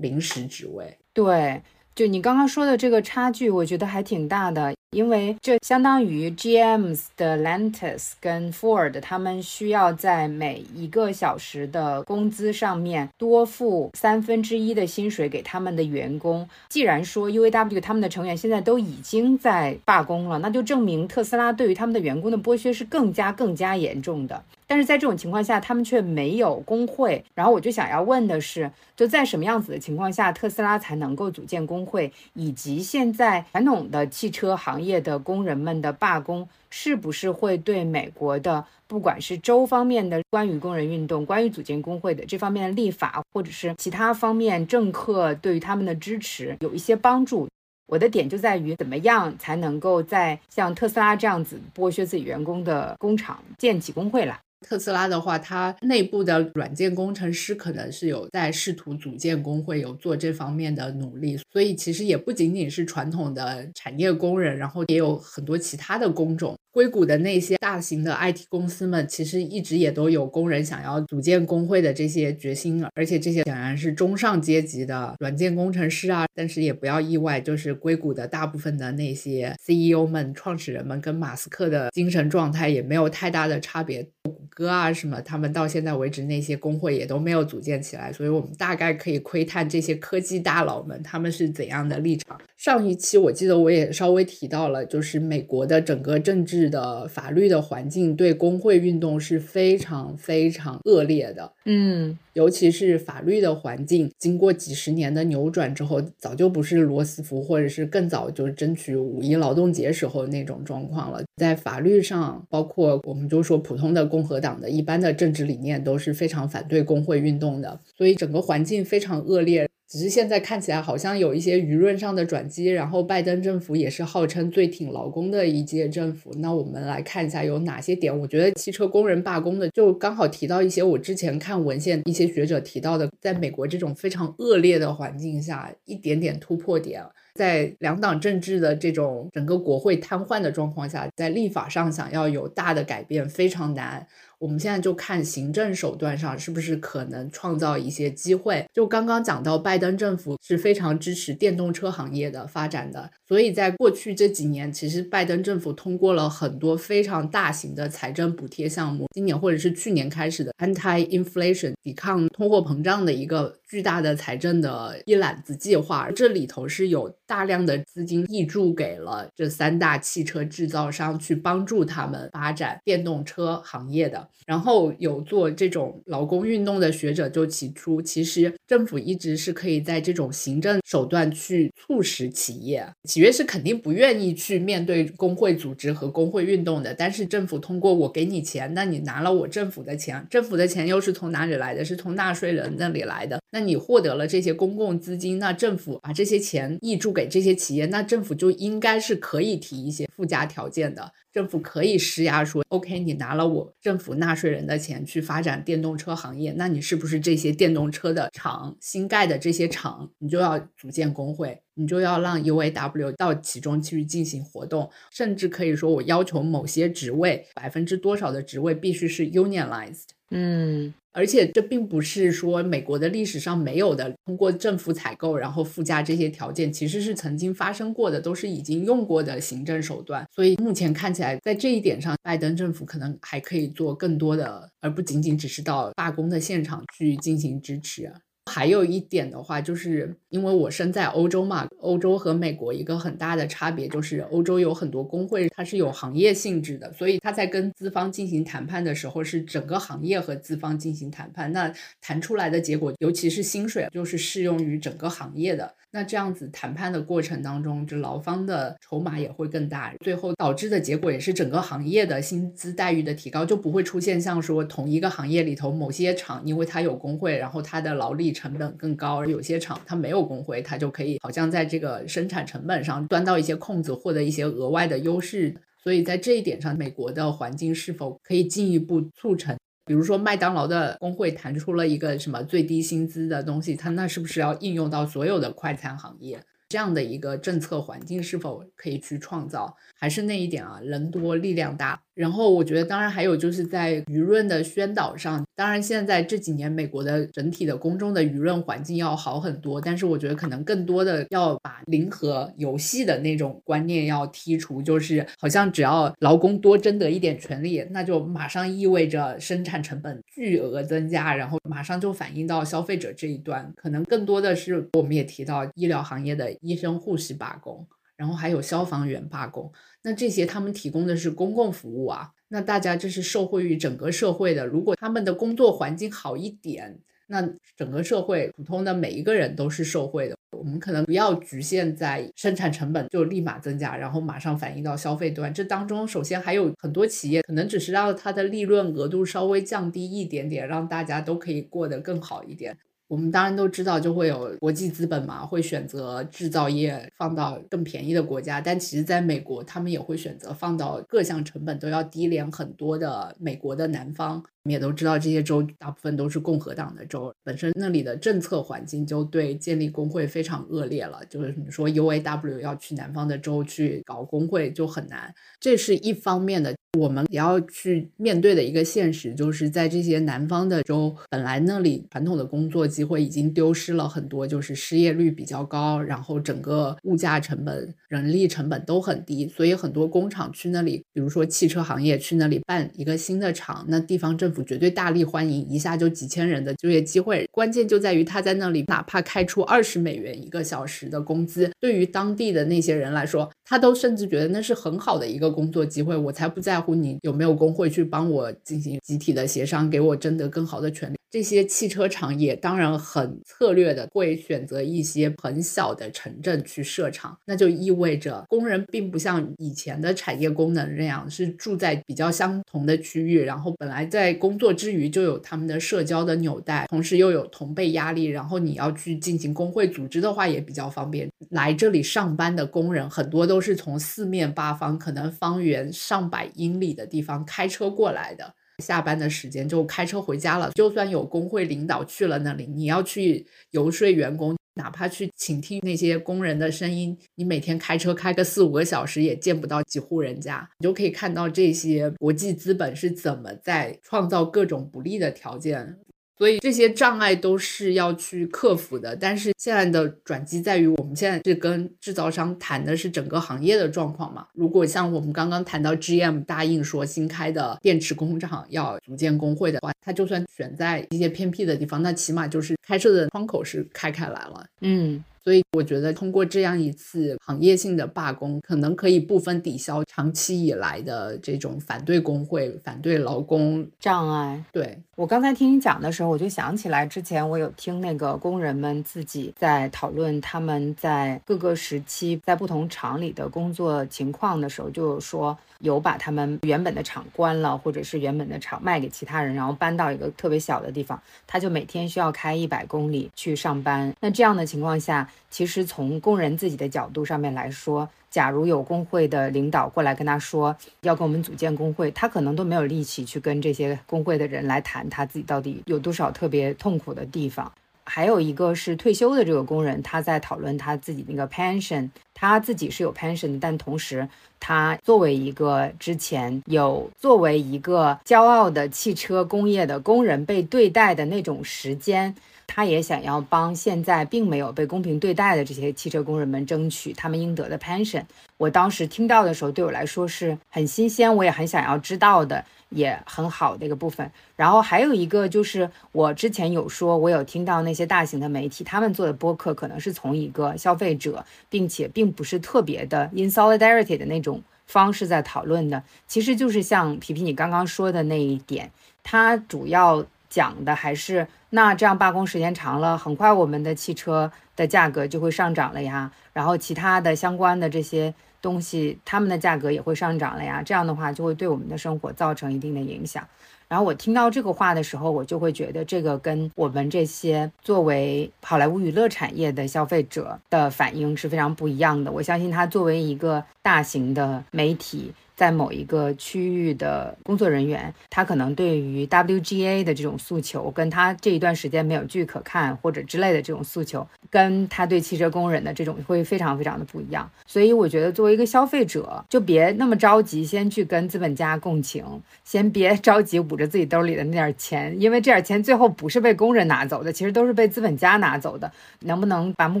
临时职位。对。就你刚刚说的这个差距，我觉得还挺大的，因为这相当于 GMs 的 Lantis 跟 Ford，他们需要在每一个小时的工资上面多付三分之一的薪水给他们的员工。既然说 UAW 他们的成员现在都已经在罢工了，那就证明特斯拉对于他们的员工的剥削是更加更加严重的。但是在这种情况下，他们却没有工会。然后我就想要问的是，就在什么样子的情况下，特斯拉才能够组建工会？以及现在传统的汽车行业的工人们的罢工，是不是会对美国的不管是州方面的关于工人运动、关于组建工会的这方面的立法，或者是其他方面政客对于他们的支持有一些帮助？我的点就在于，怎么样才能够在像特斯拉这样子剥削自己员工的工厂建起工会来？特斯拉的话，它内部的软件工程师可能是有在试图组建工会，有做这方面的努力。所以其实也不仅仅是传统的产业工人，然后也有很多其他的工种。硅谷的那些大型的 IT 公司们，其实一直也都有工人想要组建工会的这些决心，而且这些显然是中上阶级的软件工程师啊。但是也不要意外，就是硅谷的大部分的那些 CEO 们、创始人们跟马斯克的精神状态也没有太大的差别。谷歌啊什么，他们到现在为止那些工会也都没有组建起来，所以我们大概可以窥探这些科技大佬们他们是怎样的立场。上一期我记得我也稍微提到了，就是美国的整个政治。的法律的环境对工会运动是非常非常恶劣的，嗯，尤其是法律的环境，经过几十年的扭转之后，早就不是罗斯福或者是更早就是争取五一劳动节时候那种状况了。在法律上，包括我们就说普通的共和党的一般的政治理念都是非常反对工会运动的，所以整个环境非常恶劣。只是现在看起来好像有一些舆论上的转机，然后拜登政府也是号称最挺劳工的一届政府。那我们来看一下有哪些点，我觉得汽车工人罢工的就刚好提到一些我之前看文献一些学者提到的，在美国这种非常恶劣的环境下，一点点突破点，在两党政治的这种整个国会瘫痪的状况下，在立法上想要有大的改变非常难。我们现在就看行政手段上是不是可能创造一些机会。就刚刚讲到，拜登政府是非常支持电动车行业的发展的，所以在过去这几年，其实拜登政府通过了很多非常大型的财政补贴项目。今年或者是去年开始的 anti-inflation 抵抗通货膨胀的一个巨大的财政的一揽子计划，这里头是有大量的资金挹注给了这三大汽车制造商，去帮助他们发展电动车行业的。然后有做这种劳工运动的学者就提出，其实政府一直是可以在这种行政手段去促使企业，企业是肯定不愿意去面对工会组织和工会运动的。但是政府通过我给你钱，那你拿了我政府的钱，政府的钱又是从哪里来的？是从纳税人那里来的。那你获得了这些公共资金，那政府把这些钱挹注给这些企业，那政府就应该是可以提一些附加条件的。政府可以施压说，OK，你拿了我政府纳税人的钱去发展电动车行业，那你是不是这些电动车的厂新盖的这些厂，你就要组建工会，你就要让 UAW 到其中去进行活动，甚至可以说我要求某些职位百分之多少的职位必须是 unionized。嗯，而且这并不是说美国的历史上没有的，通过政府采购然后附加这些条件，其实是曾经发生过的，都是已经用过的行政手段。所以目前看起来，在这一点上，拜登政府可能还可以做更多的，而不仅仅只是到罢工的现场去进行支持。还有一点的话，就是因为我身在欧洲嘛，欧洲和美国一个很大的差别就是，欧洲有很多工会，它是有行业性质的，所以它在跟资方进行谈判的时候，是整个行业和资方进行谈判，那谈出来的结果，尤其是薪水，就是适用于整个行业的。那这样子谈判的过程当中，这劳方的筹码也会更大，最后导致的结果也是整个行业的薪资待遇的提高，就不会出现像说同一个行业里头某些厂，因为它有工会，然后它的劳力成本更高，而有些厂它没有工会，它就可以好像在这个生产成本上钻到一些空子，获得一些额外的优势。所以在这一点上，美国的环境是否可以进一步促成？比如说，麦当劳的工会谈出了一个什么最低薪资的东西，它那是不是要应用到所有的快餐行业？这样的一个政策环境是否可以去创造？还是那一点啊，人多力量大。然后我觉得，当然还有就是在舆论的宣导上，当然现在这几年美国的整体的公众的舆论环境要好很多，但是我觉得可能更多的要把零和游戏的那种观念要剔除，就是好像只要劳工多争得一点权利，那就马上意味着生产成本巨额增加，然后马上就反映到消费者这一端。可能更多的是我们也提到医疗行业的医生、护士罢工。然后还有消防员罢工，那这些他们提供的是公共服务啊，那大家这是受惠于整个社会的。如果他们的工作环境好一点，那整个社会普通的每一个人都是受惠的。我们可能不要局限在生产成本就立马增加，然后马上反映到消费端。这当中首先还有很多企业可能只是让它的利润额度稍微降低一点点，让大家都可以过得更好一点。我们当然都知道，就会有国际资本嘛，会选择制造业放到更便宜的国家。但其实，在美国，他们也会选择放到各项成本都要低廉很多的美国的南方。我们也都知道，这些州大部分都是共和党的州，本身那里的政策环境就对建立工会非常恶劣了。就是你说 UAW 要去南方的州去搞工会就很难，这是一方面的。我们也要去面对的一个现实，就是在这些南方的州，本来那里传统的工作机会已经丢失了很多，就是失业率比较高，然后整个物价成本、人力成本都很低，所以很多工厂去那里，比如说汽车行业去那里办一个新的厂，那地方政府绝对大力欢迎，一下就几千人的就业机会。关键就在于他在那里，哪怕开出二十美元一个小时的工资，对于当地的那些人来说，他都甚至觉得那是很好的一个工作机会，我才不在乎。你有没有工会去帮我进行集体的协商，给我争得更好的权利？这些汽车厂也当然很策略的会选择一些很小的城镇去设厂，那就意味着工人并不像以前的产业功能那样是住在比较相同的区域，然后本来在工作之余就有他们的社交的纽带，同时又有同辈压力，然后你要去进行工会组织的话也比较方便。来这里上班的工人很多都是从四面八方，可能方圆上百英里的地方开车过来的。下班的时间就开车回家了。就算有工会领导去了那里，你要去游说员工，哪怕去倾听那些工人的声音，你每天开车开个四五个小时，也见不到几户人家。你就可以看到这些国际资本是怎么在创造各种不利的条件。所以这些障碍都是要去克服的，但是现在的转机在于，我们现在是跟制造商谈的是整个行业的状况嘛。如果像我们刚刚谈到 GM 答应说新开的电池工厂要组建工会的话，它就算选在一些偏僻的地方，那起码就是开设的窗口是开开来了。嗯。所以我觉得通过这样一次行业性的罢工，可能可以部分抵消长期以来的这种反对工会、反对劳工障碍。对我刚才听你讲的时候，我就想起来之前我有听那个工人们自己在讨论他们在各个时期在不同厂里的工作情况的时候，就有说有把他们原本的厂关了，或者是原本的厂卖给其他人，然后搬到一个特别小的地方，他就每天需要开一百公里去上班。那这样的情况下，其实从工人自己的角度上面来说，假如有工会的领导过来跟他说要跟我们组建工会，他可能都没有力气去跟这些工会的人来谈他自己到底有多少特别痛苦的地方。还有一个是退休的这个工人，他在讨论他自己那个 pension，他自己是有 pension，但同时他作为一个之前有作为一个骄傲的汽车工业的工人被对待的那种时间。他也想要帮现在并没有被公平对待的这些汽车工人们争取他们应得的 pension。我当时听到的时候，对我来说是很新鲜，我也很想要知道的，也很好的一个部分。然后还有一个就是，我之前有说，我有听到那些大型的媒体他们做的播客，可能是从一个消费者，并且并不是特别的 in solidarity 的那种方式在讨论的。其实就是像皮皮你刚刚说的那一点，它主要。讲的还是那这样罢工时间长了，很快我们的汽车的价格就会上涨了呀，然后其他的相关的这些东西，他们的价格也会上涨了呀，这样的话就会对我们的生活造成一定的影响。然后我听到这个话的时候，我就会觉得这个跟我们这些作为好莱坞娱乐产业的消费者的反应是非常不一样的。我相信他作为一个大型的媒体。在某一个区域的工作人员，他可能对于 WGA 的这种诉求，跟他这一段时间没有剧可看或者之类的这种诉求，跟他对汽车工人的这种会非常非常的不一样。所以我觉得，作为一个消费者，就别那么着急先去跟资本家共情，先别着急捂着自己兜里的那点钱，因为这点钱最后不是被工人拿走的，其实都是被资本家拿走的。能不能把目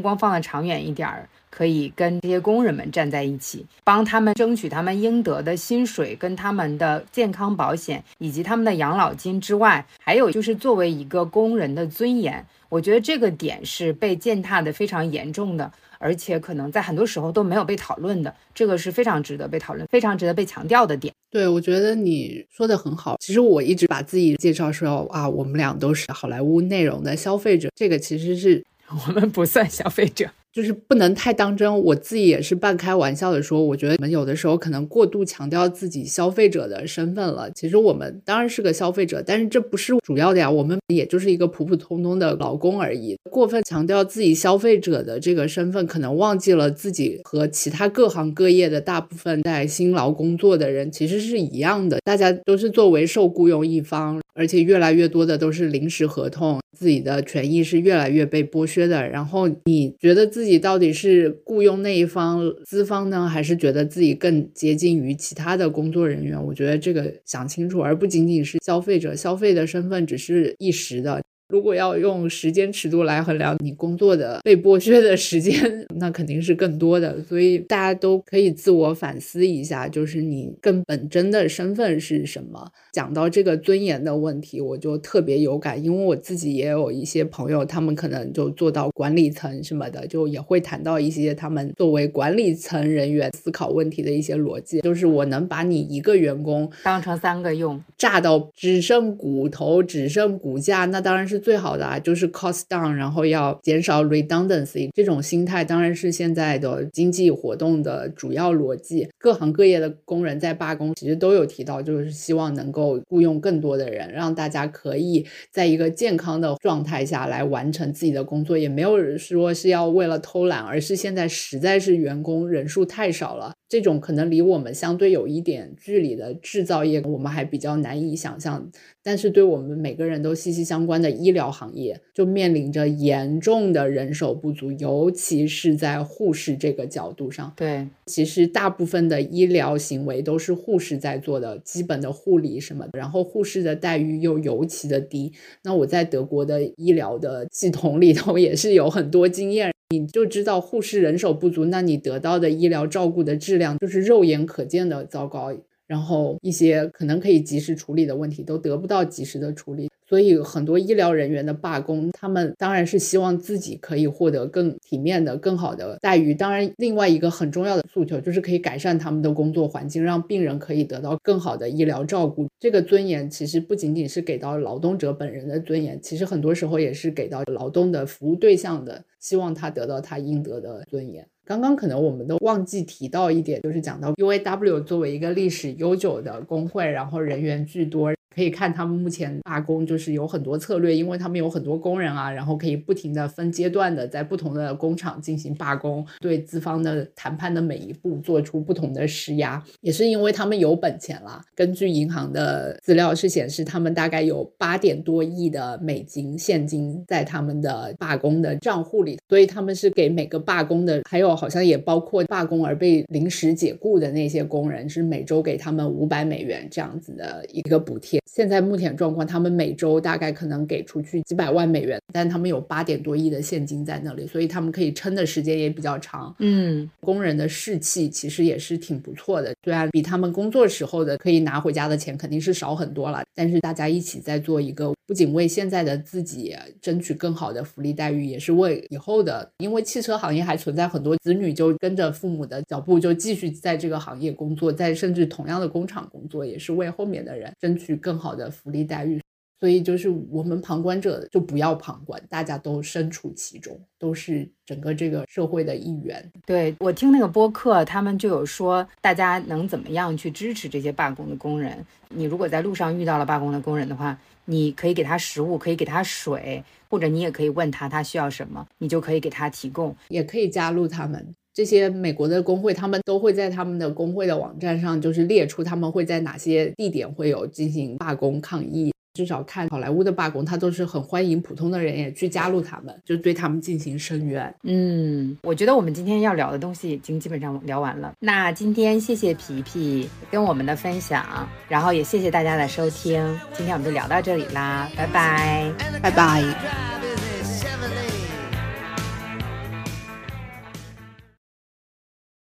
光放得长远一点儿？可以跟这些工人们站在一起，帮他们争取他们应得的薪水、跟他们的健康保险以及他们的养老金之外，还有就是作为一个工人的尊严，我觉得这个点是被践踏的非常严重的，而且可能在很多时候都没有被讨论的，这个是非常值得被讨论、非常值得被强调的点。对，我觉得你说的很好。其实我一直把自己介绍说啊，我们俩都是好莱坞内容的消费者，这个其实是 我们不算消费者。就是不能太当真，我自己也是半开玩笑的说，我觉得我们有的时候可能过度强调自己消费者的身份了。其实我们当然是个消费者，但是这不是主要的呀，我们也就是一个普普通通的劳工而已。过分强调自己消费者的这个身份，可能忘记了自己和其他各行各业的大部分在辛劳工作的人其实是一样的，大家都是作为受雇佣一方，而且越来越多的都是临时合同，自己的权益是越来越被剥削的。然后你觉得自己到底是雇佣那一方资方呢，还是觉得自己更接近于其他的工作人员？我觉得这个想清楚，而不仅仅是消费者消费的身份只是一时的。如果要用时间尺度来衡量你工作的被剥削的时间，那肯定是更多的。所以大家都可以自我反思一下，就是你更本真的身份是什么。讲到这个尊严的问题，我就特别有感，因为我自己也有一些朋友，他们可能就做到管理层什么的，就也会谈到一些他们作为管理层人员思考问题的一些逻辑。就是我能把你一个员工当成三个用，炸到只剩骨头、只剩骨架，那当然是。是最好的啊，就是 cost down，然后要减少 redundancy，这种心态当然是现在的经济活动的主要逻辑。各行各业的工人在罢工，其实都有提到，就是希望能够雇佣更多的人，让大家可以在一个健康的状态下来完成自己的工作，也没有说是要为了偷懒，而是现在实在是员工人数太少了。这种可能离我们相对有一点距离的制造业，我们还比较难以想象。但是对我们每个人都息息相关的医疗行业，就面临着严重的人手不足，尤其是在护士这个角度上。对，其实大部分的医疗行为都是护士在做的，基本的护理什么，然后护士的待遇又尤其的低。那我在德国的医疗的系统里头也是有很多经验。你就知道护士人手不足，那你得到的医疗照顾的质量就是肉眼可见的糟糕，然后一些可能可以及时处理的问题都得不到及时的处理，所以很多医疗人员的罢工，他们当然是希望自己可以获得更体面的、更好的待遇。当然，另外一个很重要的诉求就是可以改善他们的工作环境，让病人可以得到更好的医疗照顾。这个尊严其实不仅仅是给到劳动者本人的尊严，其实很多时候也是给到劳动的服务对象的，希望他得到他应得的尊严。刚刚可能我们都忘记提到一点，就是讲到 UAW 作为一个历史悠久的工会，然后人员巨多。可以看他们目前罢工就是有很多策略，因为他们有很多工人啊，然后可以不停的分阶段的在不同的工厂进行罢工，对资方的谈判的每一步做出不同的施压，也是因为他们有本钱啦。根据银行的资料是显示，他们大概有八点多亿的美金现金在他们的罢工的账户里，所以他们是给每个罢工的，还有好像也包括罢工而被临时解雇的那些工人，是每周给他们五百美元这样子的一个补贴。现在目前状况，他们每周大概可能给出去几百万美元，但他们有八点多亿的现金在那里，所以他们可以撑的时间也比较长。嗯，工人的士气其实也是挺不错的，虽然比他们工作时候的可以拿回家的钱肯定是少很多了，但是大家一起在做一个，不仅为现在的自己争取更好的福利待遇，也是为以后的，因为汽车行业还存在很多子女就跟着父母的脚步就继续在这个行业工作，在甚至同样的工厂工作，也是为后面的人争取更。好的福利待遇，所以就是我们旁观者就不要旁观，大家都身处其中，都是整个这个社会的一员。对我听那个播客，他们就有说，大家能怎么样去支持这些罢工的工人？你如果在路上遇到了罢工的工人的话，你可以给他食物，可以给他水，或者你也可以问他他需要什么，你就可以给他提供，也可以加入他们。这些美国的工会，他们都会在他们的工会的网站上，就是列出他们会在哪些地点会有进行罢工抗议。至少看好莱坞的罢工，他都是很欢迎普通的人也去加入他们，就对他们进行声援。嗯，我觉得我们今天要聊的东西已经基本上聊完了。那今天谢谢皮皮跟我们的分享，然后也谢谢大家的收听。今天我们就聊到这里啦，拜拜，拜拜。